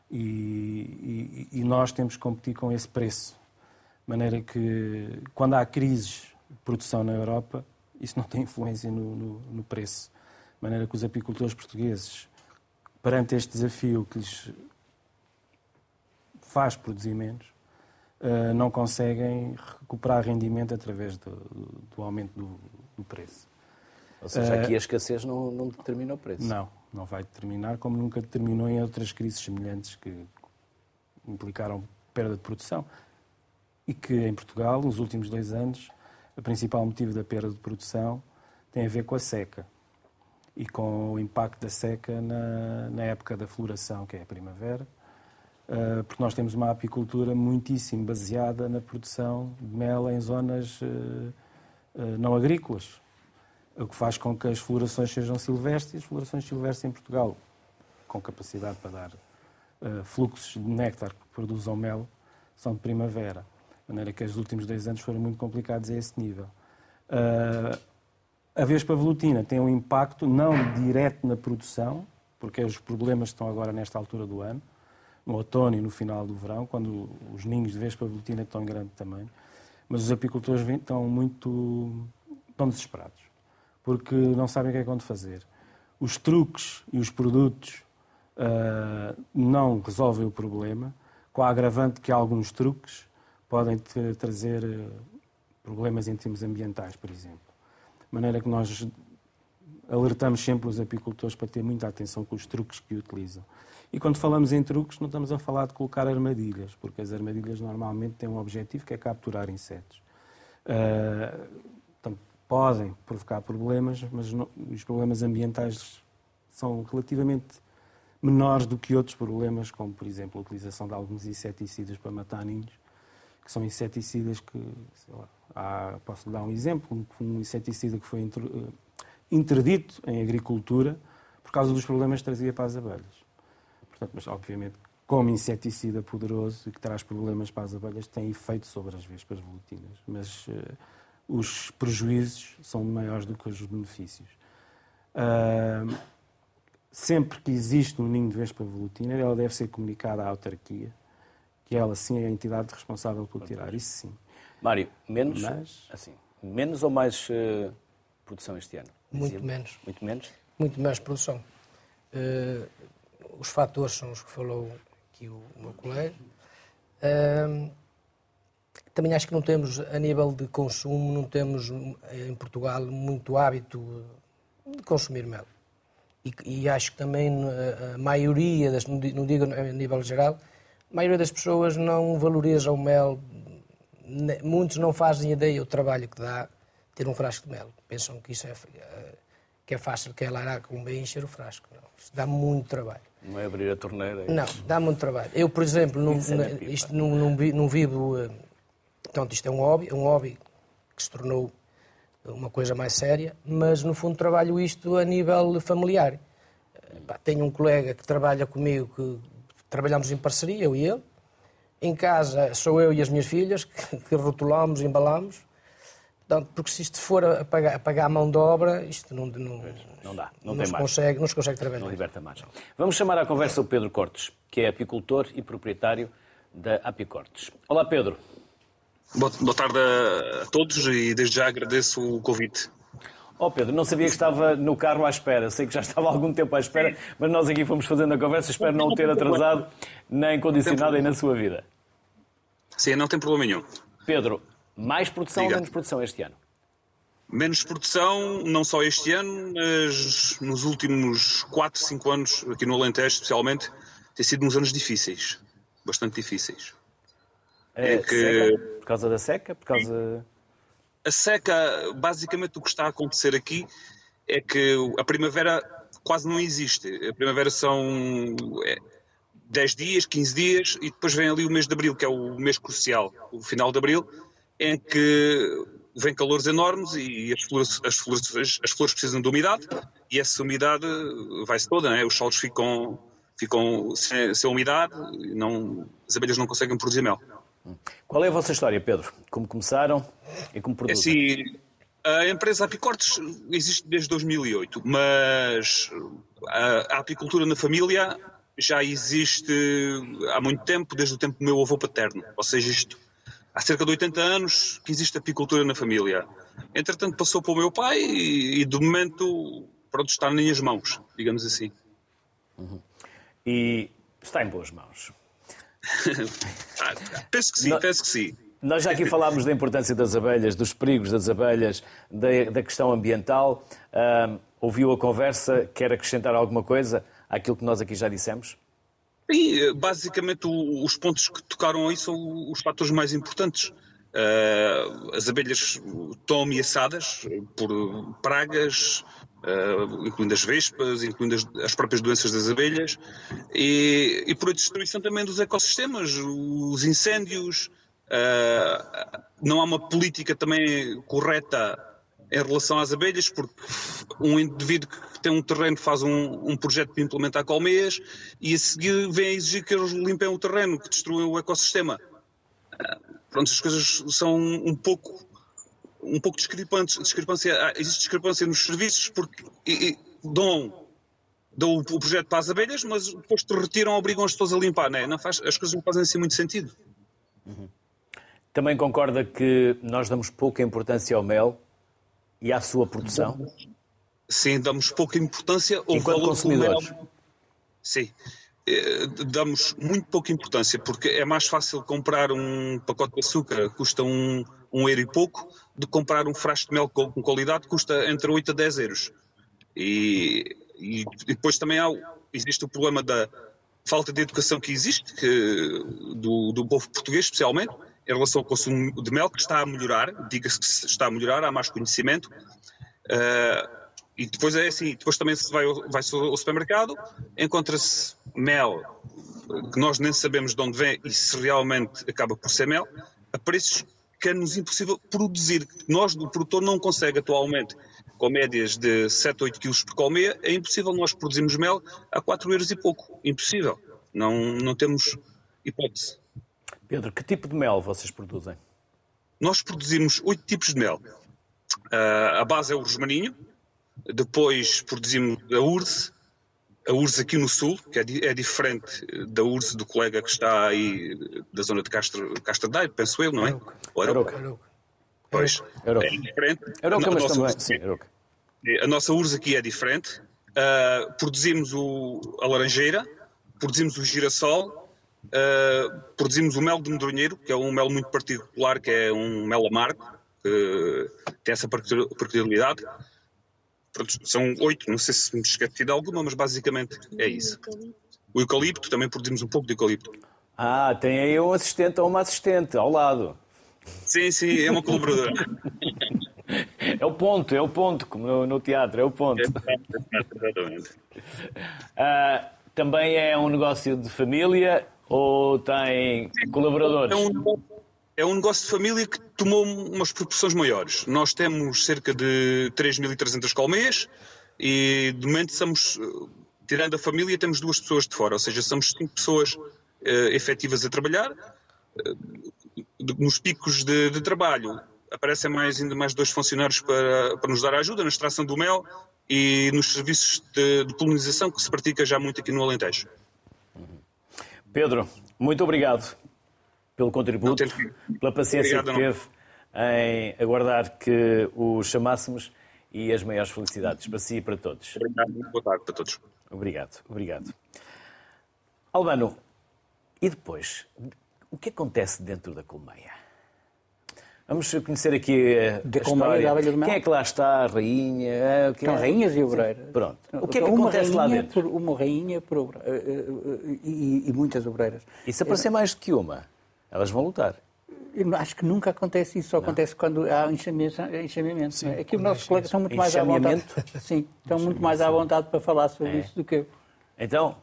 E, e, e nós temos que competir com esse preço. De maneira que, quando há crises de produção na Europa, isso não tem influência no, no, no preço. De maneira que os apicultores portugueses, perante este desafio que lhes faz produzir menos, uh, não conseguem recuperar rendimento através do, do aumento do, do, preço. Ou seja, aqui a escassez não, não determina o preço. Não, não vai determinar, como nunca determinou em outras crises semelhantes que implicaram perda de produção. E que em Portugal, nos últimos dois anos, o principal motivo da perda de produção tem a ver com a seca e com o impacto da seca na, na época da floração, que é a primavera, uh, porque nós temos uma apicultura muitíssimo baseada na produção de mel em zonas uh, uh, não agrícolas, o que faz com que as florações sejam silvestres e as florações silvestres em Portugal, com capacidade para dar fluxos de néctar que produzam mel, são de primavera. De maneira que os últimos dois anos foram muito complicados a esse nível. Uh, a vespa velutina tem um impacto não direto na produção, porque os problemas estão agora nesta altura do ano, no outono e no final do verão, quando os ninhos de vespa velutina estão em grande tamanho. Mas os apicultores estão muito estão desesperados, porque não sabem o que é que vão fazer. Os truques e os produtos uh, não resolvem o problema, com a agravante que alguns truques podem trazer ah, problemas em termos ambientais, por exemplo. De maneira que nós alertamos sempre os apicultores para ter muita atenção com os truques que utilizam. E quando falamos em truques, não estamos a falar de colocar armadilhas, porque as armadilhas normalmente têm um objetivo que é capturar insetos. Uh, portanto, podem provocar problemas, mas não, os problemas ambientais são relativamente menores do que outros problemas, como, por exemplo, a utilização de alguns inseticidas para matar ninhos, que são inseticidas que, lá, há, posso dar um exemplo, um inseticida que foi eh, interdito em agricultura por causa dos problemas que trazia para as abelhas. Portanto, mas obviamente, como inseticida poderoso e que traz problemas para as abelhas, tem efeito sobre as vespas volutinas. Mas uh, os prejuízos são maiores do que os benefícios. Uh, sempre que existe um ninho de vespa volutina, ela deve ser comunicada à autarquia, que ela sim é a entidade responsável por tirar. Isso sim. Mário, menos, Mas... assim, menos ou mais uh, produção este ano? Muito menos. Muito menos? Muito menos produção. Uh, os fatores são os que falou aqui o, meu colega. Uh, também acho que não temos, a nível de consumo, não temos em Portugal muito hábito de consumir mel. E, e acho que também a, a maioria, das, não digo a nível geral, a maioria das pessoas não valoriza o mel muitos não fazem ideia do trabalho que dá ter um frasco de mel. Pensam que isso é, eh, que é fácil, que é lá com bem encher o frasco. Não, isso dá muito trabalho. Não é abrir a torneira? É não, dá muito trabalho. Eu, por exemplo, não, é isto não, não, não vivo... Eh, portanto, isto é um hobby, um hobby que se tornou uma coisa mais séria, mas no fundo trabalho isto a nível familiar. Eh, tenho um colega que trabalha comigo, que trabalhamos em parceria, eu e ele, em casa sou eu e as minhas filhas que, rotulamos, embalamos. Portanto, porque se isto for a pagar, a pagar a mão de obra, isto não, não, não dá, não, não, se consegue, não se consegue trabalhar. Não liberta mais. Vamos chamar à conversa o Pedro Cortes, que é apicultor e proprietário da Apicortes. Olá, Pedro. Boa, boa tarde a todos e desde já agradeço o convite. Oh Pedro, não sabia que estava no carro à espera. Sei que já estava há algum tempo à espera, mas nós aqui fomos fazendo a conversa. Espero não o ter atrasado nem condicionado aí na sua vida. Sim, não tem problema nenhum. Pedro, mais produção Diga. ou menos produção este ano? Menos produção, não só este ano, mas nos últimos 4, 5 anos, aqui no Alentejo especialmente, tem sido uns anos difíceis. bastante difíceis. É, É que- seca? Por causa da seca? Por causa... A seca, basicamente o que está a acontecer aqui é que a primavera quase não existe. A primavera são é, 10 dias, 15 dias e depois vem ali o mês de abril, que é o mês crucial, o final de abril, em que vem calores enormes e as flores, as flores, as flores precisam de umidade e essa umidade vai-se toda, né? os solos ficam, ficam sem, sem umidade, não, as abelhas não conseguem produzir mel. Qual é a vossa história, Pedro? Como começaram e como É produzem? assim, a empresa Apicortes existe desde 2008, mas a, apicultura na família já existe há muito tempo, desde o tempo do meu avô paterno. Ou seja, isto há cerca de 80 anos que existe apicultura na família. Entretanto, passou para o meu pai e, e de momento, pronto, está nas minhas mãos, digamos assim. E está em boas mãos. Ah, penso que sim, Não- penso que sim. Nós já aqui falámos da importância das abelhas, dos perigos das abelhas, da, da questão ambiental. Ouviu a conversa? Quer acrescentar alguma coisa àquilo que nós aqui já dissemos? Sim, basicamente o- os pontos que tocaram aí são os fatores mais importantes. Eh, as abelhas estão ameaçadas por pragas, eh, incluindo as vespas, incluindo as, as próprias doenças das abelhas, e, e por a destruição também dos ecossistemas, os incêndios. eh, não há uma política também correta em relação às abelhas, porque um indivíduo que tem um terreno faz um, um projeto de implementar colmeias e a seguir vem a exigir que eles limpem o terreno, que destruam o ecossistema. Ah, Pronto, as coisas são um pouco um pouco discrepantes. Discrepância, ah, existe discrepância nos serviços porque e- e dão, dão o o projeto para as abelhas, mas depois te retiram, obrigam as pessoas a limpar. Não é? não faz, as coisas não fazem assim muito sentido. Também concorda que nós damos pouca importância ao mel e à sua produção? Sim, damos pouca importância ao Enquanto valor do consumidores. mel. Sim. Eh, Damos muito pouca importância, porque é mais fácil comprar um pacote de açúcar custa um, um euro e pouco, que comprar um frasco de mel com com qualidade custa entre 8 a 10 euros. E, e depois também há, existe o problema da falta de educação que existe, que, do, do povo português especialmente, em relação ao consumo de mel, que está a melhorar, diga-se que está a melhorar, há mais conhecimento. Eh, e depois é assim, depois também se vai, vai-se ao supermercado, encontra-se mel que nós nem sabemos de onde vem e se realmente acaba por ser mel, a preços que é-nos impossível produzir. Nós, o produtor, não consegue atualmente, com médias de 7, 8 quilos por colmeia, é impossível nós produzirmos mel a 4 euros e pouco. Impossível. Não, não temos hipótese. Pedro, que tipo de mel vocês produzem? Nós produzimos oito tipos de mel. Ah, a base é o rosmaninho, depois produzimos a urze, a urze aqui no sul, que é, é diferente da urze do colega que está aí da zona de Castro, Castro Daire, penso eu, não é? Ou Arouca. Arouca. Pois, Arouca. é diferente. Arouca, A mas também... Sim, Arouca. a nossa urze aqui é diferente. Ah, produzimos o- a laranjeira, produzimos o girassol, ah, produzimos o mel de medronheiro, que é um mel muito particular, que é um mel amargo, que tem essa particu- particularidade. Pronto, são oito, não sei se me esqueci de alguma, mas basicamente é isso. O eucalipto, também produzimos um pouco de eucalipto. Ah, tem aí um assistente ou uma assistente ao lado. Sim, sim, é uma colaboradora. [LAUGHS] É o ponto, é o ponto, como no, no teatro, é o ponto. Exatamente. [LAUGHS] Ah, também é um negócio de família ou tem colaboradores? É um, é um negócio de família que tomou umas proporções maiores. Nós temos cerca de 3.300 colmeias e de momento somos, eh, tirando a família, temos duas pessoas de fora, ou seja, somos cinco pessoas eh, efetivas a trabalhar. Eh, nos picos de, de trabalho aparecem mais, ainda mais dois funcionários para, para nos dar ajuda na extração do mel e nos serviços de, de polinização que se pratica já muito aqui no Alentejo. Pedro, muito obrigado pelo contributo, teve- pela paciência Obrigado, que não. teve em aguardar que o chamássemos e as maiores felicidades para si e para todos. Obrigado, muito boa tarde para todos. Obrigado, obrigado. Albano, e depois, o que acontece dentro da colmeia? Vamos conhecer aqui a, Da a colmeia história. da abelha do mel? Quem é que lá está? A rainha? Ah, o que São é? rainhas e obreiras. Pronto. O que é que uma acontece lá dentro? Por, uma rainha por obre- eh, eh, e, e muitas obreiras. E se aparecer mais do que uma, elas vão lutar. Eu acho que nunca acontece isso, só acontece quando há enxameamento. não é? Aqui os nossos colegas estão muito mais à vontade. Enxameamento? [LAUGHS] Sim, estão muito mais à vontade para falar sobre É. isso do que eu. Então,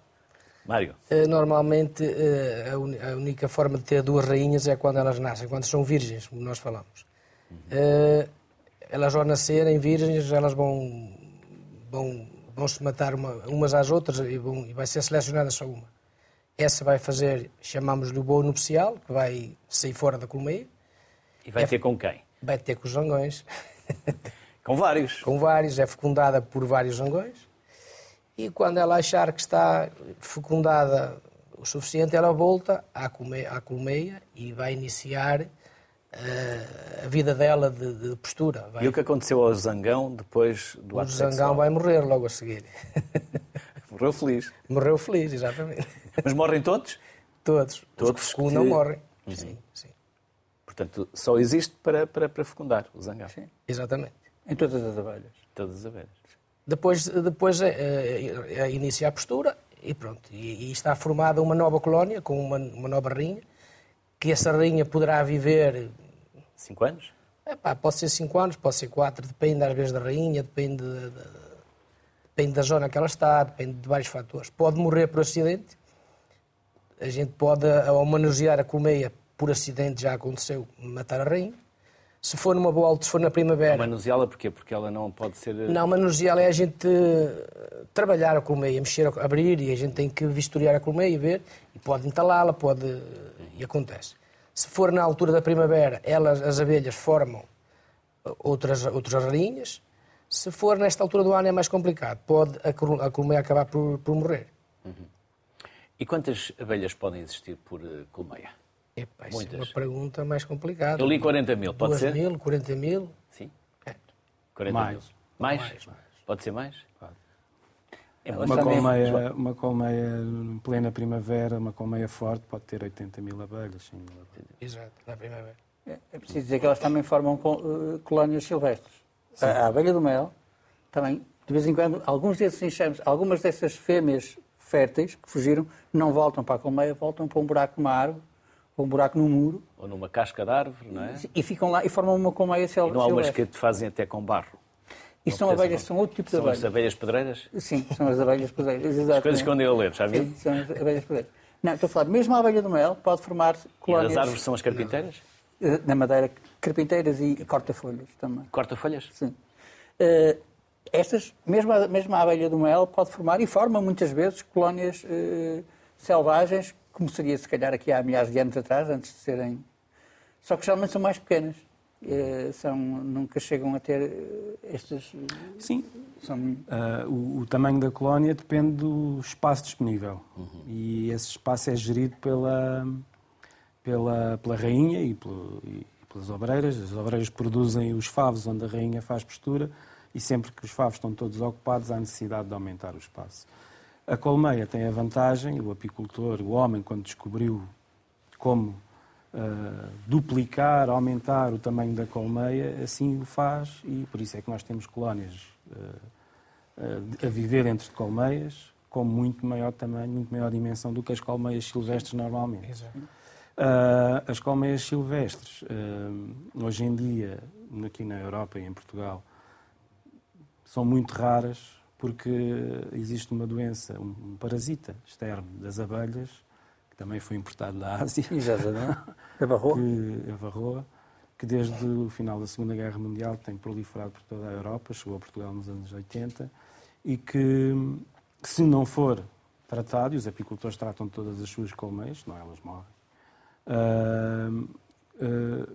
Mário, Eh, Normalmente, eh, a única forma de ter duas rainhas é quando elas nascem, quando são virgens, como nós falamos. Eh, Elas ao nascerem virgens, elas vão, vão, vão se matar uma- umas às outras e, vão- e vai ser selecionada só uma. Essa vai fazer, chamamos-lhe o voo nupcial, que vai sair fora da colmeia, e vai ter com quem? vai ter com os zangões, [LAUGHS] Com vários. com vários, é fecundada por vários zangões. E quando ela achar que está fecundada o suficiente, ela volta à colmeia, à colmeia e vai iniciar eh, a vida dela de, de postura. Vai, E o que aconteceu ao Zangão depois do o ato zangão sexual? vai morrer logo a seguir. [LAUGHS] Morreu feliz. Morreu feliz, exatamente. Mas morrem todos? Todos. Todos Os que fecundam que- morrem. Sim, sim. Portanto, só existe para, para, para fecundar o Zangão. Sim. Exatamente. Em todas as abelhas. Todas as abelhas. Depois, depois é, é, é, inicia a postura e pronto. E, e está formada uma nova colónia com uma, uma nova rainha, que essa rainha poderá viver, Cinco anos? epá, pode ser 5 anos, pode ser 4, depende às vezes da rainha, depende, da- da- depende da zona que ela está, depende de vários fatores. Pode morrer por acidente, a gente pode, ao manusear a colmeia por acidente, já aconteceu, matar a rainha. Se for numa boa altura, se for na primavera, Manuseá-la porquê? Porque ela não pode ser... não, manuseá-la é a gente eh, trabalhar a colmeia, mexer, abrir e a gente tem que vistoriar a colmeia e ver. E pode entalá-la, pode. e acontece. Se for na altura da primavera, elas, as abelhas formam eh, outras, outras rainhas. Se for nesta altura do ano é mais complicado. Pode a, col- a colmeia acabar por, por morrer. E quantas abelhas podem existir por eh, colmeia? Epá, isso é Muitas. uma pergunta mais complicada. Eu li 40 mil, pode 2 ser? mil, 40 mil. Sim? É. 40 Mais. mil. Mais? Mais, mais. Pode ser mais? É Elas Uma colmeia, uma colmeia em plena primavera, uma colmeia forte, pode ter 80 mil abelhas, 100 mil abelhas. Exato, na primavera. É é preciso dizer que elas também formam eh, colónias silvestres. A, a abelha do mel também, de vez em quando, alguns desses enxames, algumas dessas fêmeas férteis que fugiram, não voltam para a colmeia, voltam para um buraco numa árvore, ou um buraco num muro, Ou numa casca de árvore, não é? e ficam lá e formam uma colmeia E não há umas que te fazem até com barro. E são abelhas, são outro tipo de São as abelhas. abelhas pedreiras? Sim, são as abelhas pedreiras. As coisas que andei a ler, já viu? Sim, são as abelhas pedreiras. Não, estou a falar, mesmo a abelha do mel pode formar E colónias as árvores são as carpinteiras? eh, na madeira, carpinteiras e corta-folhas também. Corta-folhas? Sim. Eh, estas, mesmo a, mesmo a abelha do mel pode formar e forma muitas vezes colónias eh, selvagens, como seria se calhar aqui há milhares de anos atrás, antes de serem. Só que geralmente são mais pequenas. Eh, são, nunca chegam a ter eh, estas. eh, Sim, São, Ah, o, o tamanho da colónia depende do espaço disponível. E esse espaço é gerido pela, pela, pela rainha e, pelo- e pelas obreiras. As obreiras produzem os favos onde a rainha faz postura e sempre que os favos estão todos ocupados há necessidade de aumentar o espaço. A colmeia tem a vantagem, o apicultor, o homem, quando descobriu como ah, duplicar, aumentar o tamanho da colmeia, assim o faz e por isso é que nós temos colónias ah, ah, a viver dentro de colmeias com muito maior tamanho, muito maior dimensão do que as colmeias silvestres normalmente. Exato. As colmeias silvestres, hoje em dia, aqui na Europa e em Portugal, são muito raras porque existe uma doença, um parasita externo das abelhas, que também foi importado da Ásia, exatamente. [LAUGHS] Da barroa. que, varroa, que desde o final da Segunda Guerra Mundial tem proliferado por toda a Europa, chegou a Portugal nos anos 80, e que, se não for tratado, e os apicultores tratam todas as suas colmeias, senão elas morrem, ah, ah,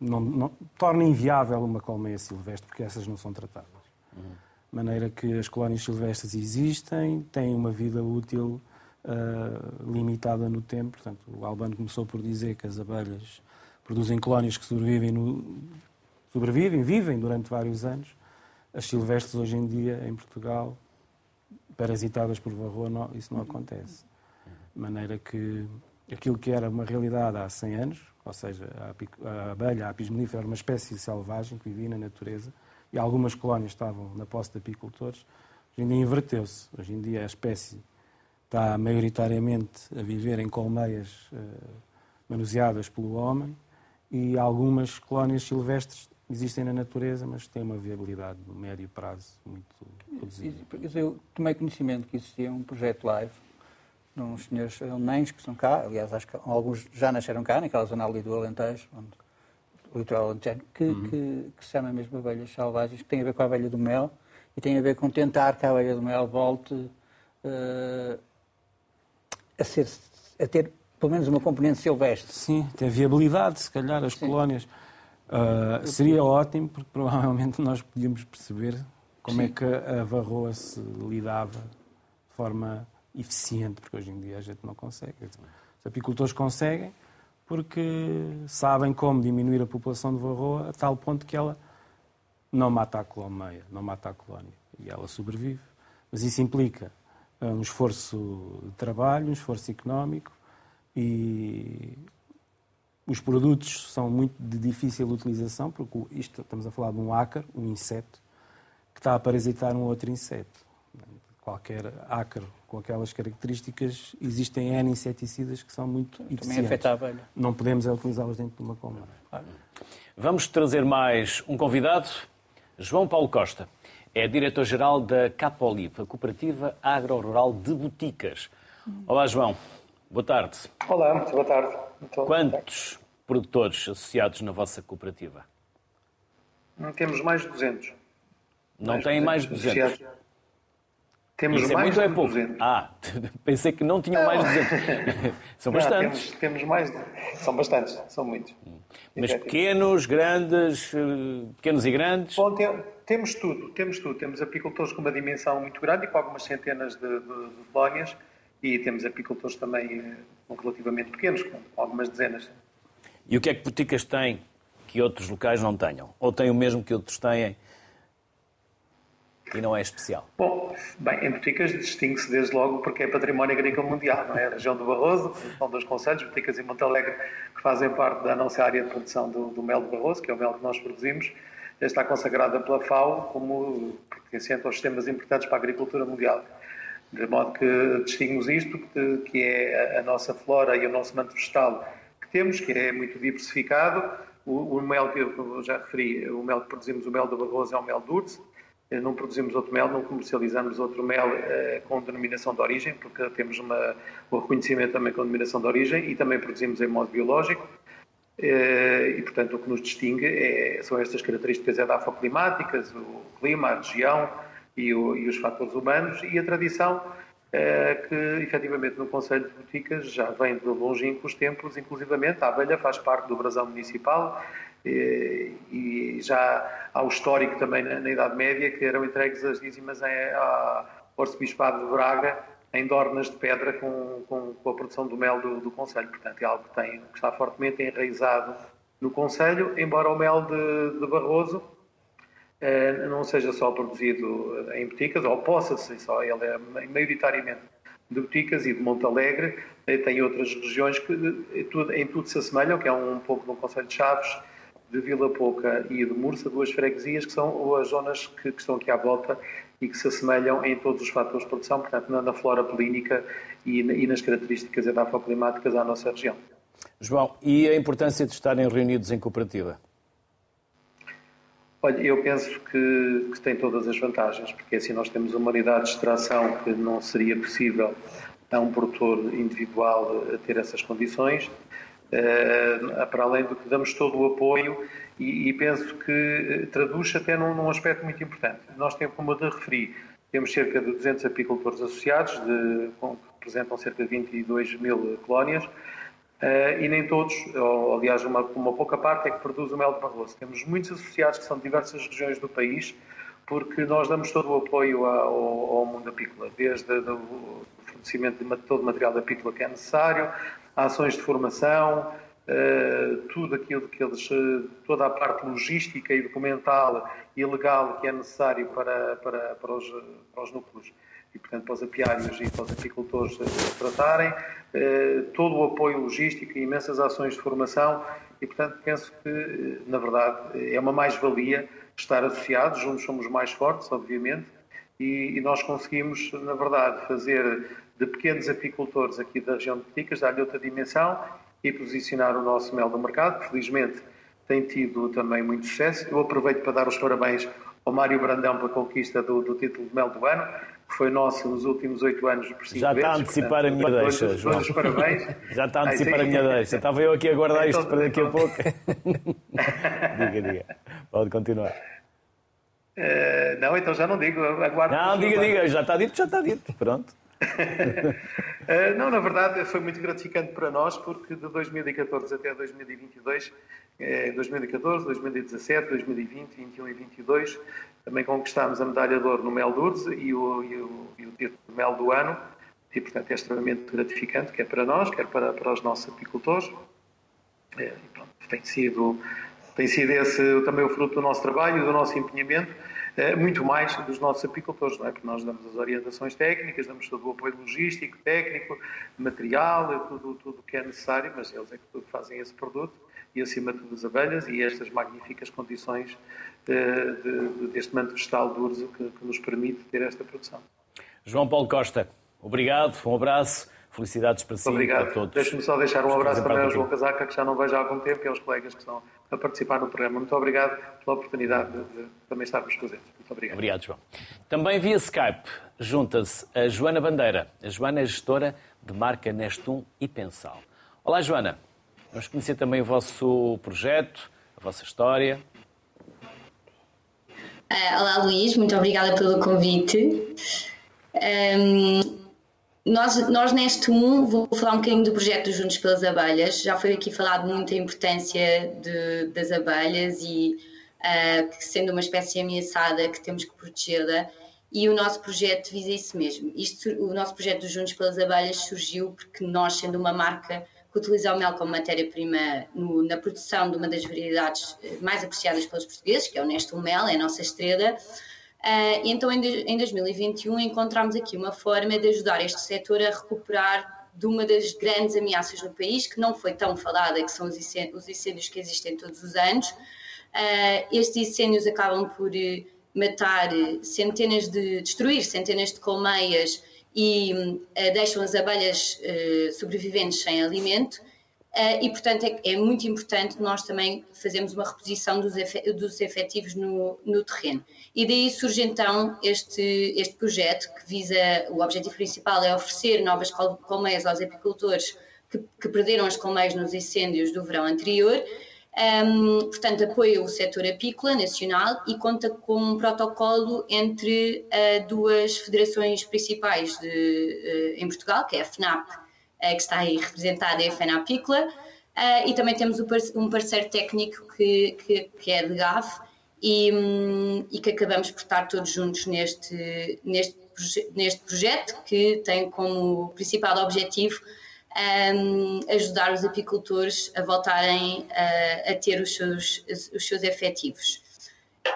não, não- torna inviável uma colmeia silvestre, porque essas não são tratadas. De maneira que as colónias silvestres existem, têm uma vida útil ah, limitada no tempo. Portanto, o Albano começou por dizer que as abelhas produzem colónias que sobrevivem, no- sobrevivem, vivem durante vários anos. As silvestres hoje em dia, em Portugal, parasitadas por varroa, não- isso não acontece. De maneira que aquilo que era uma realidade há 100 anos, ou seja, a abelha, a apis mellifera, era uma espécie selvagem que vivia na natureza e algumas colónias estavam na posse de apicultores. Hoje em dia inverteu-se. Hoje em dia a espécie está maioritariamente a viver em colmeias uh, manuseadas pelo homem e algumas colónias silvestres existem na natureza, mas têm uma viabilidade no médio prazo muito reduzida. Eu tomei conhecimento que existia um projeto live de uns senhores alemães que estão cá, aliás, acho que alguns já nasceram cá, naquela zona ali do Alentejo, onde, litoral alentejano, que, uhum. que, que, se chama mesmo abelhas selvagens, que tem a ver com a abelha do mel e tem a ver com tentar que a abelha do mel volte uh, a, ser, a ter pelo menos uma componente silvestre. Sim, tem viabilidade, se calhar, as Sim. colónias. Uh, seria ótimo, porque provavelmente nós podíamos perceber como é Sim. é que a varroa se lidava de forma eficiente, porque hoje em dia a gente não consegue. Os apicultores conseguem porque sabem como diminuir a população de varroa a tal ponto que ela não mata a colmeia, não mata a colónia. E ela sobrevive. Mas isso implica um esforço de trabalho, um esforço económico e os produtos são muito de difícil utilização, porque isto, estamos a falar de um ácaro, um inseto, que está a parasitar um outro inseto. Qualquer ácaro com aquelas características, existem N inseticidas que são muito Também eficientes. Também afeta a abelha. Não podemos utilizá-los dentro de uma colmeia. Vamos trazer mais um convidado, João Paulo Costa. É diretor-geral da Capolip, a Cooperativa Agro-Rural de Boticas. Olá, João. Boa tarde. Olá, muito boa tarde. Muito Quantos produtores associados na vossa cooperativa? Temos mais de 200. Não mais têm mais de 200? Temos Isso mais é muito de é pouco? 200. Ah, [LAUGHS] pensei que não tinham mais de 200. [LAUGHS] são não, bastantes. Temos, temos, mais. São bastantes, são muitos. Mas pequenos, grandes, eh, pequenos e grandes? Bom, tem, temos tudo, temos tudo. Temos apicultores com uma dimensão muito grande e com algumas centenas de, de, de colónias e temos apicultores também eh, relativamente pequenos, com algumas dezenas. E o que é que boticas têm que outros locais não tenham? Ou têm o mesmo que outros têm e não é especial? Bom, bem, em Boticas distingue-se desde logo porque é património agrícola mundial, não é? A região do Barroso, são dois conselhos, Boticas e Montalegre, que fazem parte da nossa área de produção do, do mel do Barroso, que é o mel que nós produzimos, está consagrada pela FAO como pertencente aos sistemas importantes para a agricultura mundial. De modo que distinguimos isto, que é a nossa flora e o nosso manto vegetal que temos, que é muito diversificado. O, o mel que eu já referi, o mel que produzimos, o mel do Barroso, é um mel Durce, eh, não produzimos outro mel, não comercializamos outro mel eh, com denominação de origem, porque temos uma, o reconhecimento também com denominação de origem e também produzimos em modo biológico. Eh, e, portanto, o que nos distingue é, são estas características edafoclimáticas, o clima, a região e, o, e os fatores humanos e a tradição que, efetivamente, no Conselho de Boticas já vem de longínquos tempos, inclusivamente a abelha faz parte do brasão municipal e já há o histórico também na, Idade Média que eram entregues as dízimas ao Arcebispado de Braga em dornas de pedra com, com, com a produção do mel do, do Conselho. Portanto, é algo que, tem, que está fortemente enraizado no Conselho, embora o mel de, de Barroso eh, não seja só produzido em boticas, ou possa ser só, ele é maioritariamente de Boticas e de Montalegre, eh, tem outras regiões que eh, em tudo se assemelham, que é um pouco no Conselho de Chaves, de Vila Pouca e de Mursa, duas freguesias que são as zonas que, que, estão aqui à volta e que se assemelham em todos os fatores de produção, portanto, na, na flora polínica e, e, nas características edafoclimáticas da nossa região. João, e a importância de estarem reunidos em cooperativa? Olha, eu penso que, que, tem todas as vantagens, porque assim nós temos uma unidade de extração que não seria possível a um produtor individual ter essas condições. Uh, para além do que damos todo o apoio e, e penso que eh, traduz até num, num, aspecto muito importante. Nós temos, como eu te referi, temos cerca de 200 apicultores associados, de, que representam cerca de 22 mil colónias, uh, e nem todos, ou aliás uma, uma pouca parte, é que produz o mel de barroso. Temos muitos associados que são de diversas regiões do país, porque nós damos todo o apoio ao, ao mundo apícola, desde o fornecimento de todo o material apícola que é necessário, ações de formação, uh, tudo aquilo que eles, uh, toda a parte logística e documental e legal que é necessário para, para, para, os, para os núcleos e, portanto, para os apiários e para os apicultores tratarem, todo o apoio logístico e imensas ações de formação e, portanto, penso que, na verdade, é uma mais-valia estar associados, juntos somos mais fortes, obviamente, e, e, nós conseguimos, na verdade, fazer de pequenos apicultores aqui da região de Peticas, dar-lhe outra dimensão e posicionar o nosso mel no mercado, felizmente tem tido também muito sucesso. Eu aproveito para dar os parabéns ao Mário Brandão pela conquista do, do título de mel do ano, que foi nosso nos últimos oito anos por cinco [LAUGHS] Já está a antecipar a minha deixa, dois, João. Dois parabéns. Já está a antecipar a minha deixa. Estava eu aqui a guardar isto Então, para daqui a então- pouco. [LAUGHS] diga, diga. Pode continuar. Eh, não, então já não digo. Aguardo Não, diga, diga. Já está dito, já está dito. Pronto. Uh, [LAUGHS] não, na verdade foi muito gratificante para nós porque de 2014 até 2022, eh, 2014, 2017, 2020, 21 e 22, também conquistámos a medalha de ouro no Mel Lourdes e o, e e o título de Mel do Ano e portanto é extremamente gratificante, quer para nós, quer para, para os nossos apicultores. Eh, pronto, tem sido, tem sido esse também o fruto do nosso trabalho do nosso empenhamento eh, muito mais dos nossos apicultores, não é? Porque nós damos as orientações técnicas, damos todo o apoio logístico, técnico, material, tudo tudo que é necessário, mas eles é que fazem esse produto e acima de tudo as abelhas e estas magníficas condições eh, de, de, deste manto vegetal do urso que, que nos permite ter esta produção. João Paulo Costa, obrigado, um abraço, felicidades para si e para obrigado. todos. Deixe-me só deixar um abraço também ao parte João. Casaca, que já não vejo há algum tempo, e aos colegas que estão a participar no programa. Muito obrigado pela oportunidade de, de também estarmos presentes. Muito obrigado. Obrigado, João. Também via Skype junta-se a Joana Bandeira. A Joana é gestora de marca Nestum e Pensal. Olá, Joana. Vamos conhecer também o vosso projeto, a vossa história. Ah, olá Luís, muito obrigada pelo convite. Ahm, nós, nós neste um vou falar um bocadinho do projeto Juntos pelas Abelhas. Já foi aqui falado muito a importância de- das abelhas e ah, que sendo uma espécie ameaçada que temos que protegê-la. E o nosso projeto visa isso mesmo. Isto, o nosso projeto Juntos pelas Abelhas surgiu porque nós, sendo uma marca que utiliza o mel como matéria-prima na produção de uma das variedades eh, mais apreciadas pelos portugueses, que é o Nestum Mel, é a nossa estrela. Ah, e então, em, em 2021, encontramos aqui uma forma de ajudar este setor a recuperar de uma das grandes ameaças no país, que não foi tão falada, que são os incê- os incêndios que existem todos os anos. Ah, estes incêndios acabam por eh, matar eh, centenas de. destruir centenas de colmeias e eh, deixam as abelhas eh, sobreviventes sem alimento. Uh, e, portanto, é, é muito importante nós também fazermos uma reposição dos, dos efetivos no, no, terreno. E daí surge então este, este projeto que visa, o objetivo principal é oferecer novas col colmeias aos apicultores que, que, perderam as colmeias nos incêndios do verão anterior. Um, portanto, apoia o setor apícola nacional e conta com um protocolo entre uh, duas federações principais de, uh, em Portugal, que é a FNAP que está aí representada é a FENAPICLA, uh, e também temos um parceiro técnico que, que, que é de GAF e, um, e, que acabamos por estar todos juntos neste, neste, neste projeto que tem como principal objetivo um, ajudar os apicultores a voltarem a, a ter os seus, os seus efetivos.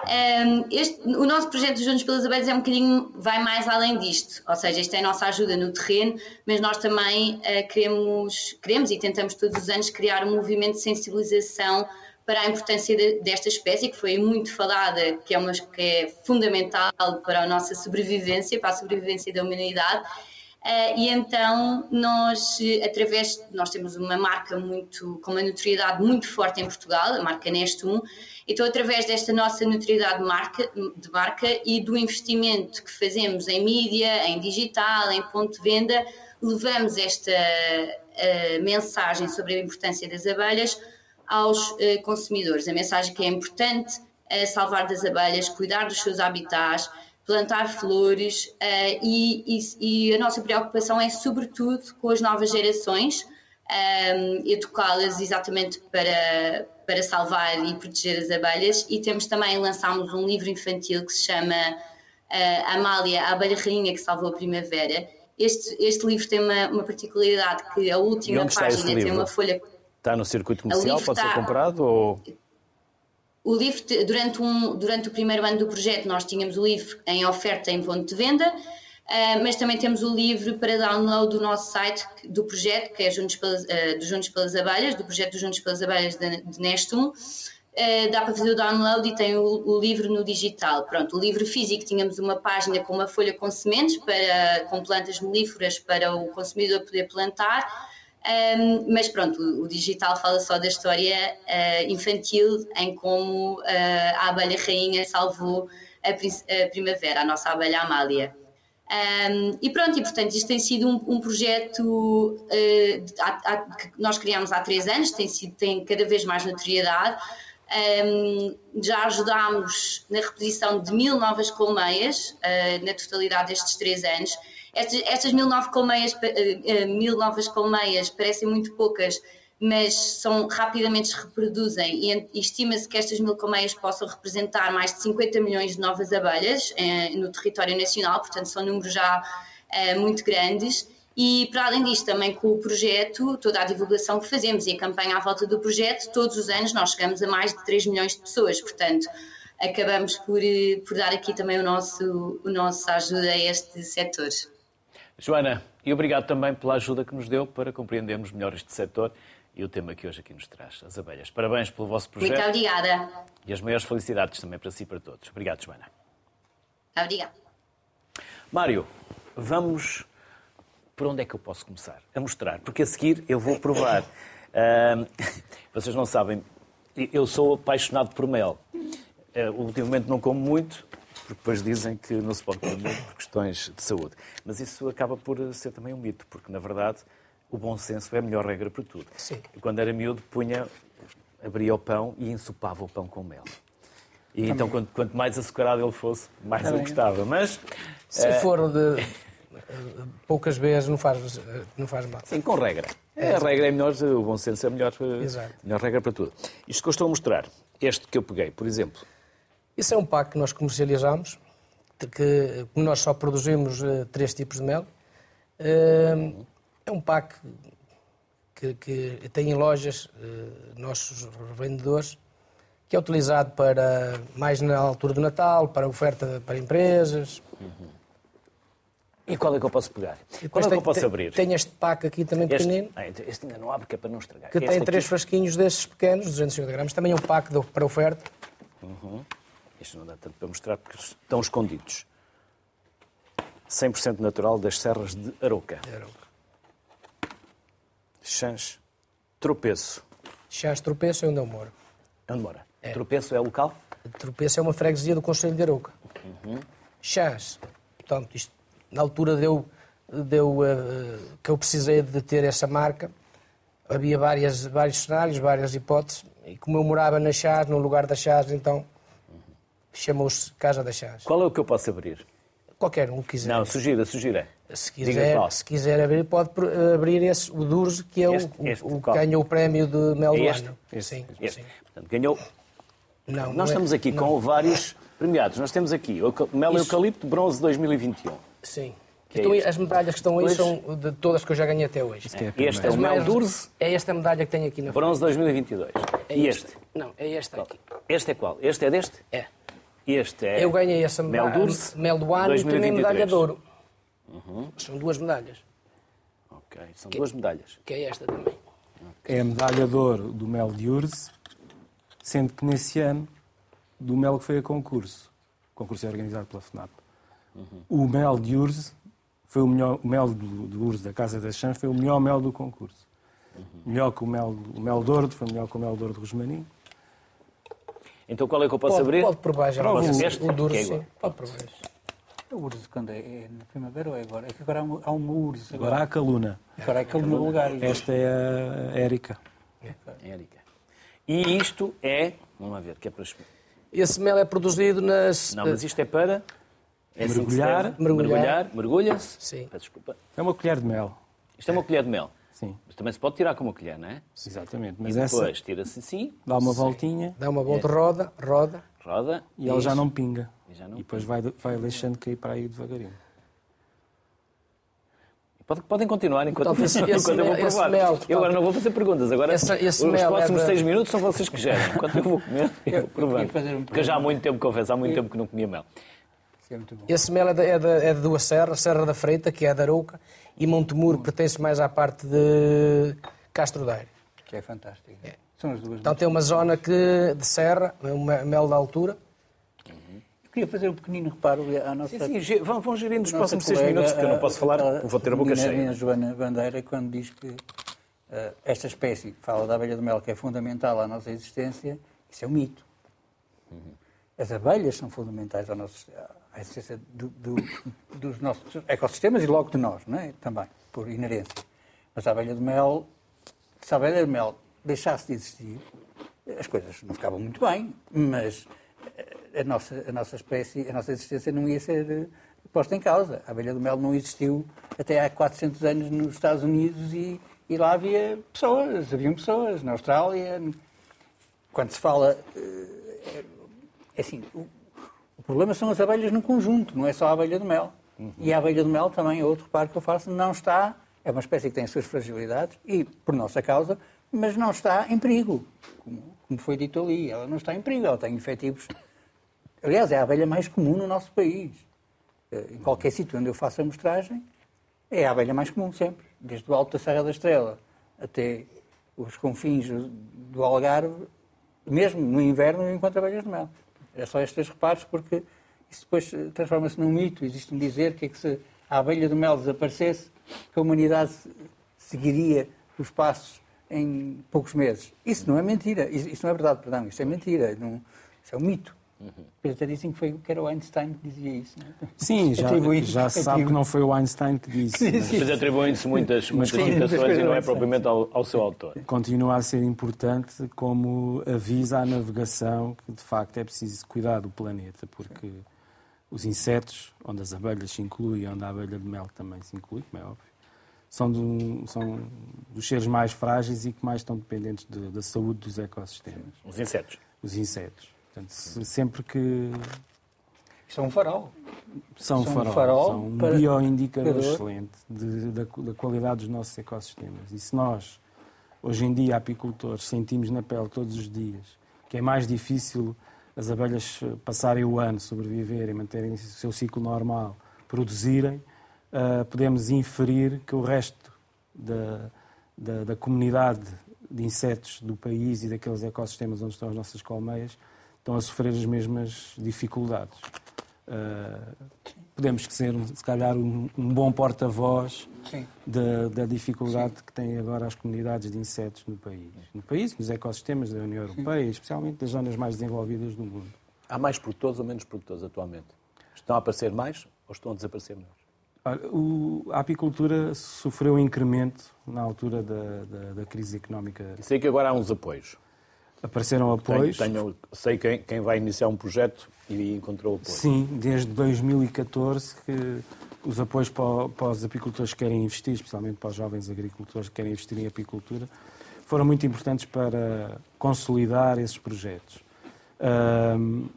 Um, este, o nosso projeto Juntos pelas Abelhas é um bocadinho, vai mais além disto, ou seja, isto é a nossa ajuda no terreno, mas nós também uh, queremos, queremos e tentamos todos os anos criar um movimento de sensibilização para a importância de, desta espécie, que foi muito falada, que é, uma, que é fundamental para a nossa sobrevivência, para a sobrevivência da humanidade, Uh, e então nós, através, nós temos uma marca muito, com uma notoriedade muito forte em Portugal, a marca Nestum, então através desta nossa notoriedade de marca, de marca e do investimento que fazemos em mídia, em digital, em ponto de venda, levamos esta uh, mensagem sobre a importância das abelhas aos uh, consumidores. A mensagem que é importante salvar das abelhas, cuidar dos seus habitats, plantar flores uh, e, e, e, a nossa preocupação é sobretudo com as novas gerações um, educá-las exatamente para, para salvar e proteger as abelhas. E temos também, lançámos um livro infantil que se chama uh, Amália, a abelha rainha que salvou a primavera. Este, este livro tem uma, uma particularidade que a última página tem uma folha... Está no circuito comercial, pode está... ser comprado ou... O livro, durante, um, durante o primeiro ano do projeto, nós tínhamos o livro em oferta em ponto de venda. Uh, mas também temos o livro para download do nosso site, do projeto, que é Juntos pelas, uh, do Juntos pelas Abelhas, do projeto Juntos pelas Abelhas de, de Nestum. Uh, dá para fazer o download e tem o, o, livro no digital. Pronto, o livro físico tínhamos uma página com uma folha com sementes, para, com plantas melíferas para o consumidor poder plantar. Um, mas pronto, o, o, digital fala só da história infantil, em como a abelha rainha salvou a, a primavera, a nossa abelha Amália. Um, e pronto, e portanto isto tem sido um, um projeto uh, que nós criámos há três anos, tem, sido, tem cada vez mais notoriedade. Já ajudámos na reposição de mil novas colmeias uh, na totalidade destes três anos. Estas, estas mil, novas colmeias, uh, mil novas colmeias parecem muito poucas, mas são, rapidamente se reproduzem e, estima-se que estas mil colmeias possam representar mais de 50 milhões de novas abelhas eh, no território nacional, portanto são números já eh, muito grandes. E para além disto, também com o projeto, toda a divulgação que fazemos e a campanha à volta do projeto, todos os anos nós chegamos a mais de 3 milhões de pessoas, portanto acabamos por, eh, por dar aqui também o nosso, o nosso ajuda a este setor. Joana, e obrigado também pela ajuda que nos deu para compreendermos melhor este setor e o tema que hoje aqui nos traz, as abelhas. Parabéns pelo vosso projeto. Muito obrigada. E as maiores felicidades também para si e para todos. Obrigado, Joana. Obrigada. Mário, vamos. Por onde é que eu posso começar? A mostrar, porque a seguir eu vou provar. [LAUGHS] Uh, vocês não sabem, eu sou apaixonado por mel. Uh, ultimamente não como muito, porque depois dizem que não se pode comer por questões de saúde. Mas isso acaba por ser também um mito, porque na verdade o bom senso é a melhor regra para tudo. Sim. Quando era miúdo, punha, abria o pão e ensopava o pão com mel. E então, quanto, quanto, mais açucarado ele fosse, mais Também. eu gostava. Mas. Se é... for de [LAUGHS] poucas vezes, não faz, não faz mal. Sim, com regra. É, a regra é melhor, o bom senso é a melhor, Exato. melhor regra para tudo. Isto que eu estou a mostrar, este que eu peguei, por exemplo. Isso é um pack que nós comercializamos, que nós só produzimos uh, três tipos de mel. Uh, é um pack que, que tem em lojas uh, nossos revendedores, que é utilizado para mais na altura do Natal, para oferta para empresas. Uhum. E qual é que eu posso pegar? Qual é que eu posso tem, abrir? Tem este pack aqui também este, pequenino. Ah, então este ainda não abre, que é para não estragar. Que este tem aqui... três frasquinhos desses pequenos, 250 gramas. Também é um pack para oferta. Uhum. Isto não dá tanto para mostrar porque estão escondidos. 100% natural das serras de Aroca. De Aroca. Chãs Tropeço. Chãs Tropeço é onde eu moro. É onde mora? É. Tropeço é local? Tropeço é uma freguesia do Conselho de Arouca. Uhum. Chãs, portanto, isto, na altura deu, deu uh, que eu precisei de ter essa marca. Havia várias, vários cenários, várias hipóteses. E como eu morava na Chás, no lugar da Chás, então chamou-se Casa da Chás. Qual é o que eu posso abrir? Qualquer um que quiser. Não, sugira, sugira. Se quiser, se quiser abrir, pode abrir esse, o Durz, que é este, o, este, o que ganhou o prémio de Mel do este? Ano. Este, sim, este. Sim. Portanto, ganhou. Não, Nós não estamos é, aqui não. com vários premiados. Nós temos aqui o Mel Isso. Eucalipto Bronze 2021. Sim. É então, as medalhas que estão aí são de todas que eu já ganhei até hoje. É este é o Mel Durz. É esta medalha que tenho aqui na frente. Bronze 2022. É e este? Não, é este aqui. Este é qual? Este é deste? É. Este é. Eu ganhei essa medalha. Mel. Mel do ano 2023. e também medalha de ouro. Uhum. São duas medalhas. Ok, são que, duas medalhas. Que é esta também. É a medalha de ouro do Mel de Urze, sendo que nesse ano, do Mel que foi a concurso. O concurso é organizado pela FNAP. Uhum. O Mel de Urze foi o melhor, o mel do, do Urze da Casa das Chãs foi o melhor mel do concurso. Uhum. Melhor que o mel, o mel de ouro, foi melhor que o mel de ouro de Rosmaninho. Então qual é que eu posso pode, abrir? Pode provar já. O, este, o duro, é sim. Pode provar. O urso, quando é, é, na primavera ou é agora? É que agora há, um, há urso. Agora, agora há a caluna. Agora há a caluna no lugar. Esta é a Érica. É. Érica. E isto é... Vamos lá ver, que é para... Esse mel é produzido nas... Não, mas isto é para... É assim mergulhar, assim mergulhar. Mergulhar. Mergulha-se. Sim. Peço desculpa. É uma colher de mel. Isto é uma colher de mel. Sim. Mas também se pode tirar com uma colher, não é? Exatamente. Mas e depois essa... tira-se assim. Dá uma voltinha. Dá uma volta, é. roda, roda. Roda. E ela já não pinga. E, já não e depois vai, vai deixando cair para aí devagarinho. Podem continuar enquanto, então, esse, [LAUGHS] enquanto esse eu vou provar. Mel, eu agora não vou fazer perguntas. Agora esse, esse os próximos é seis minutos são vocês que gerem. Enquanto eu vou comer, [LAUGHS] eu vou provar. Porque já há muito tempo, confesso, há muito tempo que não comia mel. é muito bom. Esse mel é, de, é, de, é de duas serras, Serra da Freita, que é da Arouca, e Montemuro, pertence mais à parte de Castro Daire. Que é fantástico. São as duas. Então tem uma zona que, de serra, um mel de altura. Eu queria fazer um pequenino reparo à nossa... Sim, sim, vão, vão gerindo os próximos seis minutos, porque eu não posso falar, a- vou ter a boca a cheia. Joana Bandeira, quando diz que eh, esta espécie, que fala da abelha do mel, que é fundamental à nossa existência, isso é um mito. As abelhas são fundamentais à, nossa, à existência do- do- dos nossos ecossistemas e logo de nós, não é? Também, por inerência. Mas a abelha do mel, se a abelha do mel deixasse de existir, as coisas não ficavam muito bem, mas eh, a nossa, a nossa espécie, a nossa existência não ia ser eh, posta em causa. A abelha do mel não existiu até há 400 anos nos Estados Unidos e, e lá havia pessoas, haviam pessoas, na Austrália. Quando se fala, eh, é assim, o, problema são as abelhas no conjunto, não é só a abelha do mel. E a abelha do mel também é outro reparo que eu faço, não está, é uma espécie que tem as suas fragilidades e, por nossa causa, mas não está em perigo, como, como foi dito ali. Ela não está em perigo, ela tem efetivos. Aliás, é a abelha mais comum no nosso país. Eh, Em qualquer sítio onde eu faço a mostragem, é a abelha mais comum sempre. Desde o alto da Serra da Estrela até os confins do Algarve, mesmo no inverno eu encontro abelhas de mel. É só estes reparos, porque isso depois eh, transforma-se num mito. Existe um dizer que é que se a abelha do mel desaparecesse, que a humanidade se- seguiria os passos em poucos meses. Isso não é mentira. Isso não é verdade, perdão. Isso é mentira. Não- isso é um mito. Até dizem que, foi, que era o Einstein que dizia isso. Não é? Sim, já, já se sabe que não foi o Einstein que disse. mas Mas atribuem-se muitas, muitas Sim, muitas citações e não é propriamente ao, ao seu autor. Continua a ser importante como avisa à navegação que, de facto, é preciso cuidar do planeta, porque os insetos, onde as abelhas se incluem, onde a abelha de mel também se inclui, como é óbvio, são, do- são dos seres mais frágeis e que mais estão dependentes de- da saúde dos ecossistemas, Os insetos. os insetos. Portanto, se- sempre que Isso é um farol. são, São um farol, farol são um para- bioindicador indicador. excelente de- da, da qualidade dos nossos ecossistemas. E se nós, hoje em dia, apicultores, sentimos na pele todos os dias que é mais difícil as abelhas eh, passarem o ano, sobreviverem, manterem o seu ciclo normal, produzirem, ah, podemos inferir que o resto da, da, da comunidade de insetos do país e daqueles ecossistemas onde estão as nossas colmeias estão a sofrer as mesmas dificuldades. Uh, podemos ser, se calhar, um, um bom porta-voz Sim. da, da dificuldade que têm agora as comunidades de insetos no país. No país, nos ecossistemas da União Europeia, especialmente das zonas mais desenvolvidas do mundo. Há mais produtores ou menos produtores atualmente? Estão a aparecer mais ou estão a desaparecer menos? A apicultura sofreu um incremento na altura da, da, da crise económica. E sei que agora há uns apoios. Apareceram Tenho, apoios. tenho- sei quem, quem vai iniciar um projeto e encontrou apoio. Sim, desde 2014 que os apoios para, para os apicultores que querem investir, especialmente para os jovens agricultores que querem investir em apicultura, foram muito importantes para consolidar esses projetos. Ahm,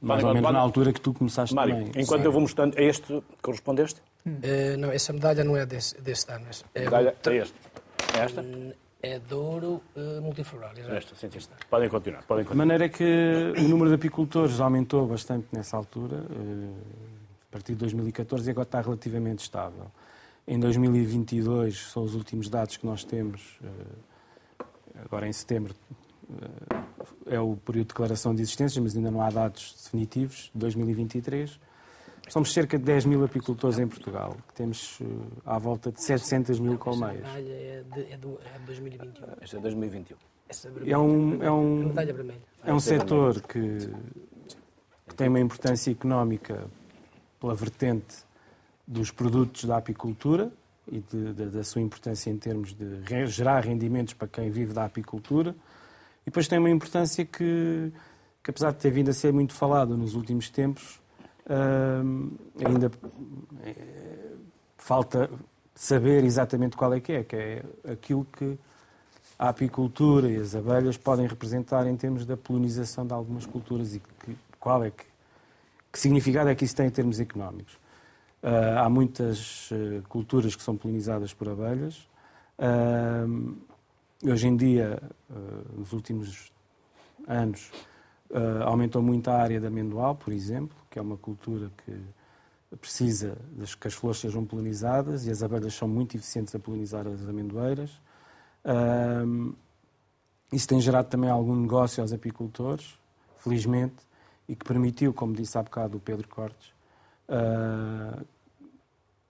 mais ou menos na altura que tu começaste Mário, também. enquanto Sim. eu vou mostrando, é este que correspondeste? Eh, não, essa medalha não é desse, desse ano. essa É, Medalha, é este. É esta? É de ouro eh, multifloral. Esta, sim, sim. Podem continuar, podem De continuar. maneira que o número de apicultores aumentou bastante nessa altura, eh, a partir de 2014, e agora está relativamente estável. Em 2022, são os últimos dados que nós temos, eh, agora em setembro, é o período de declaração de existências, mas ainda não há dados definitivos, 2023. Somos cerca de 10 mil apicultores em Portugal, que temos eh, à volta de 700 mil Essa colmeias. medalha é de, é do, é de 2021. Este é 2021. Essa vermelha, É um, é a um. É um setor que, que tem uma importância económica pela vertente dos produtos da apicultura e de- de- da sua importância em termos de gerar rendimentos para quem vive da apicultura. E depois tem uma importância que, que apesar de ter vindo a ser muito falado nos últimos tempos, ainda eh, falta saber exatamente qual é que é, que é aquilo que a apicultura e as abelhas podem representar em termos da polinização de algumas culturas e que, qual é que, que significado é que isso tem em termos económicos. Ah, há muitas eh, culturas que são polinizadas por abelhas. Ah, hoje em dia, ah, nos últimos anos, Uh, aumentou muito a área de amendoal, por exemplo, que é uma cultura que precisa de que as flores sejam polinizadas e as abelhas são muito eficientes a polinizar as amendoeiras. Uh, isso tem gerado também algum negócio aos apicultores, felizmente, e que permitiu, como disse há bocado o Pedro Cortes, uh,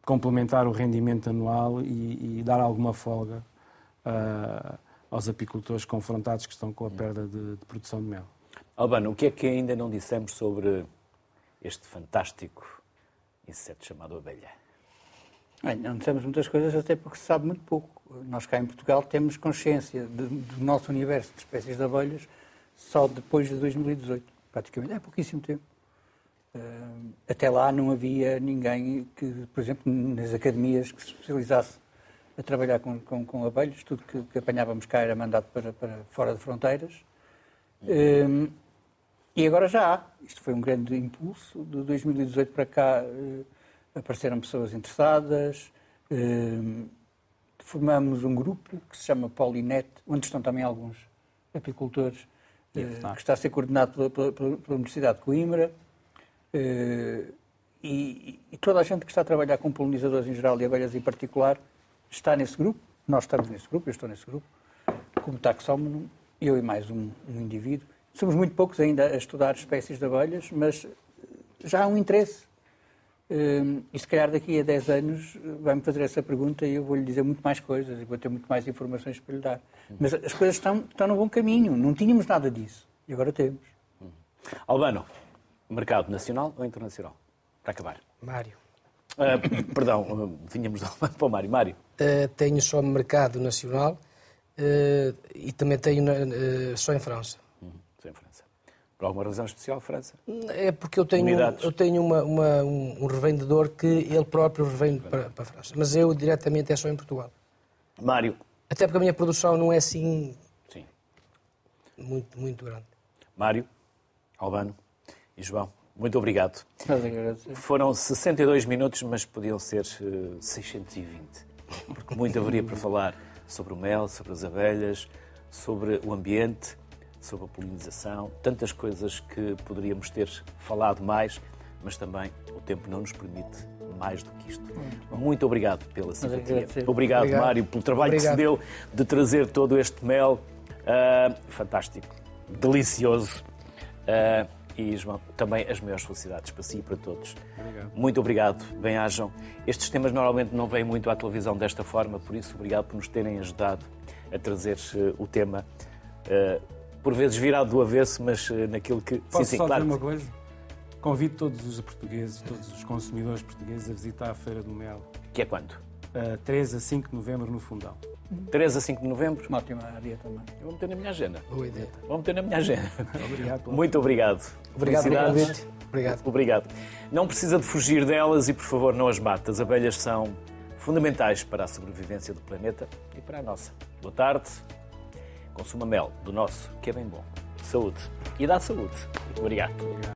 complementar o rendimento anual e, e dar alguma folga uh, aos apicultores confrontados que estão com a perda de, de, produção de mel. Albano, o que é que ainda não dissemos sobre este fantástico inseto chamado abelha? Bem, não dissemos muitas coisas, até porque se sabe muito pouco. Nós cá em Portugal temos consciência de, do nosso universo de espécies de abelhas só depois de 2018, praticamente. É pouquíssimo tempo. Uh, até lá não havia ninguém que, por exemplo, nas academias que se especializasse a trabalhar com, com, com abelhas. Tudo que, que, apanhávamos cá era mandado para, para fora de fronteiras. Uh, e agora já há. Isto foi um grande impulso. De 2018 para cá uh, apareceram pessoas interessadas. formamos um grupo que se chama Polinet, onde estão também alguns apicultores, que está a ser coordenado pela, pela, pela Universidade de Coimbra. Eh, e, e, toda a gente que está a trabalhar com polinizadores em geral e abelhas em particular está nesse grupo. Nós estamos nesse grupo, eu estou nesse grupo, como taxónomo, eu e mais um, um indivíduo. Somos muito poucos ainda a estudar espécies de abelhas, mas já há um interesse. Eh, e se calhar daqui a 10 anos vai-me fazer essa pergunta e eu vou-lhe dizer muito mais coisas e vou ter muito mais informações para lhe dar. Mas as coisas estão, estão no bom caminho. Não tínhamos nada disso. E agora temos. Albano, Mercado nacional ou internacional? Para acabar. Mário. Uh, [COUGHS] perdão, uh, vinhamos para o Mário. Mário. Uh, tenho só mercado nacional e também tenho só em França. Uhum, só em França. Por alguma razão especial, França? É porque eu tenho, eu tenho uma, uma, um revendedor que ele próprio revende para, para a França. Mas eu diretamente é só em Portugal. Mário. Até porque a minha produção não é assim. Sim. Muito, muito grande. Mário, Albano e João, muito obrigado. Foram 62 minutos, mas podiam ser 620, eh, porque muito haveria para falar sobre o mel, sobre as abelhas, sobre o ambiente, sobre a polinização, tantas coisas que poderíamos ter falado mais, mas também o tempo não nos permite mais do que isto. Muito, muito obrigado pela simpatia. Obrigado, obrigado, Mário, pelo trabalho obrigado. que se deu de trazer todo este mel. Uh, fantástico, delicioso. Uh, e João, também as maiores felicidades para si e para todos. Obrigado. Muito obrigado, bem-ajam. Estes temas normalmente não vêm muito à televisão desta forma, por isso, obrigado por nos terem ajudado a trazer uh, o tema, uh, por vezes virado do avesso, mas uh, naquilo que. Posso sim, sim, só claro. dizer uma coisa? Convido todos os portugueses, todos os consumidores portugueses a visitar a Feira do Mel. Que é quando? Uh, 3 a 5 de novembro no Fundão. 3 a 5 de novembro. Uma ótima área também. Eu vou meter na minha agenda. Boa ideia. Vou meter na minha agenda. [LAUGHS] obrigado. Muito obrigado. Obrigado Felicidades. Obrigado. Obrigado. Não precisa de fugir delas e, por favor, não as mate. As abelhas são fundamentais para a sobrevivência do planeta e para a nossa. Boa tarde. Consuma mel do nosso, que é bem bom. Saúde. E dá saúde. Obrigado. obrigado.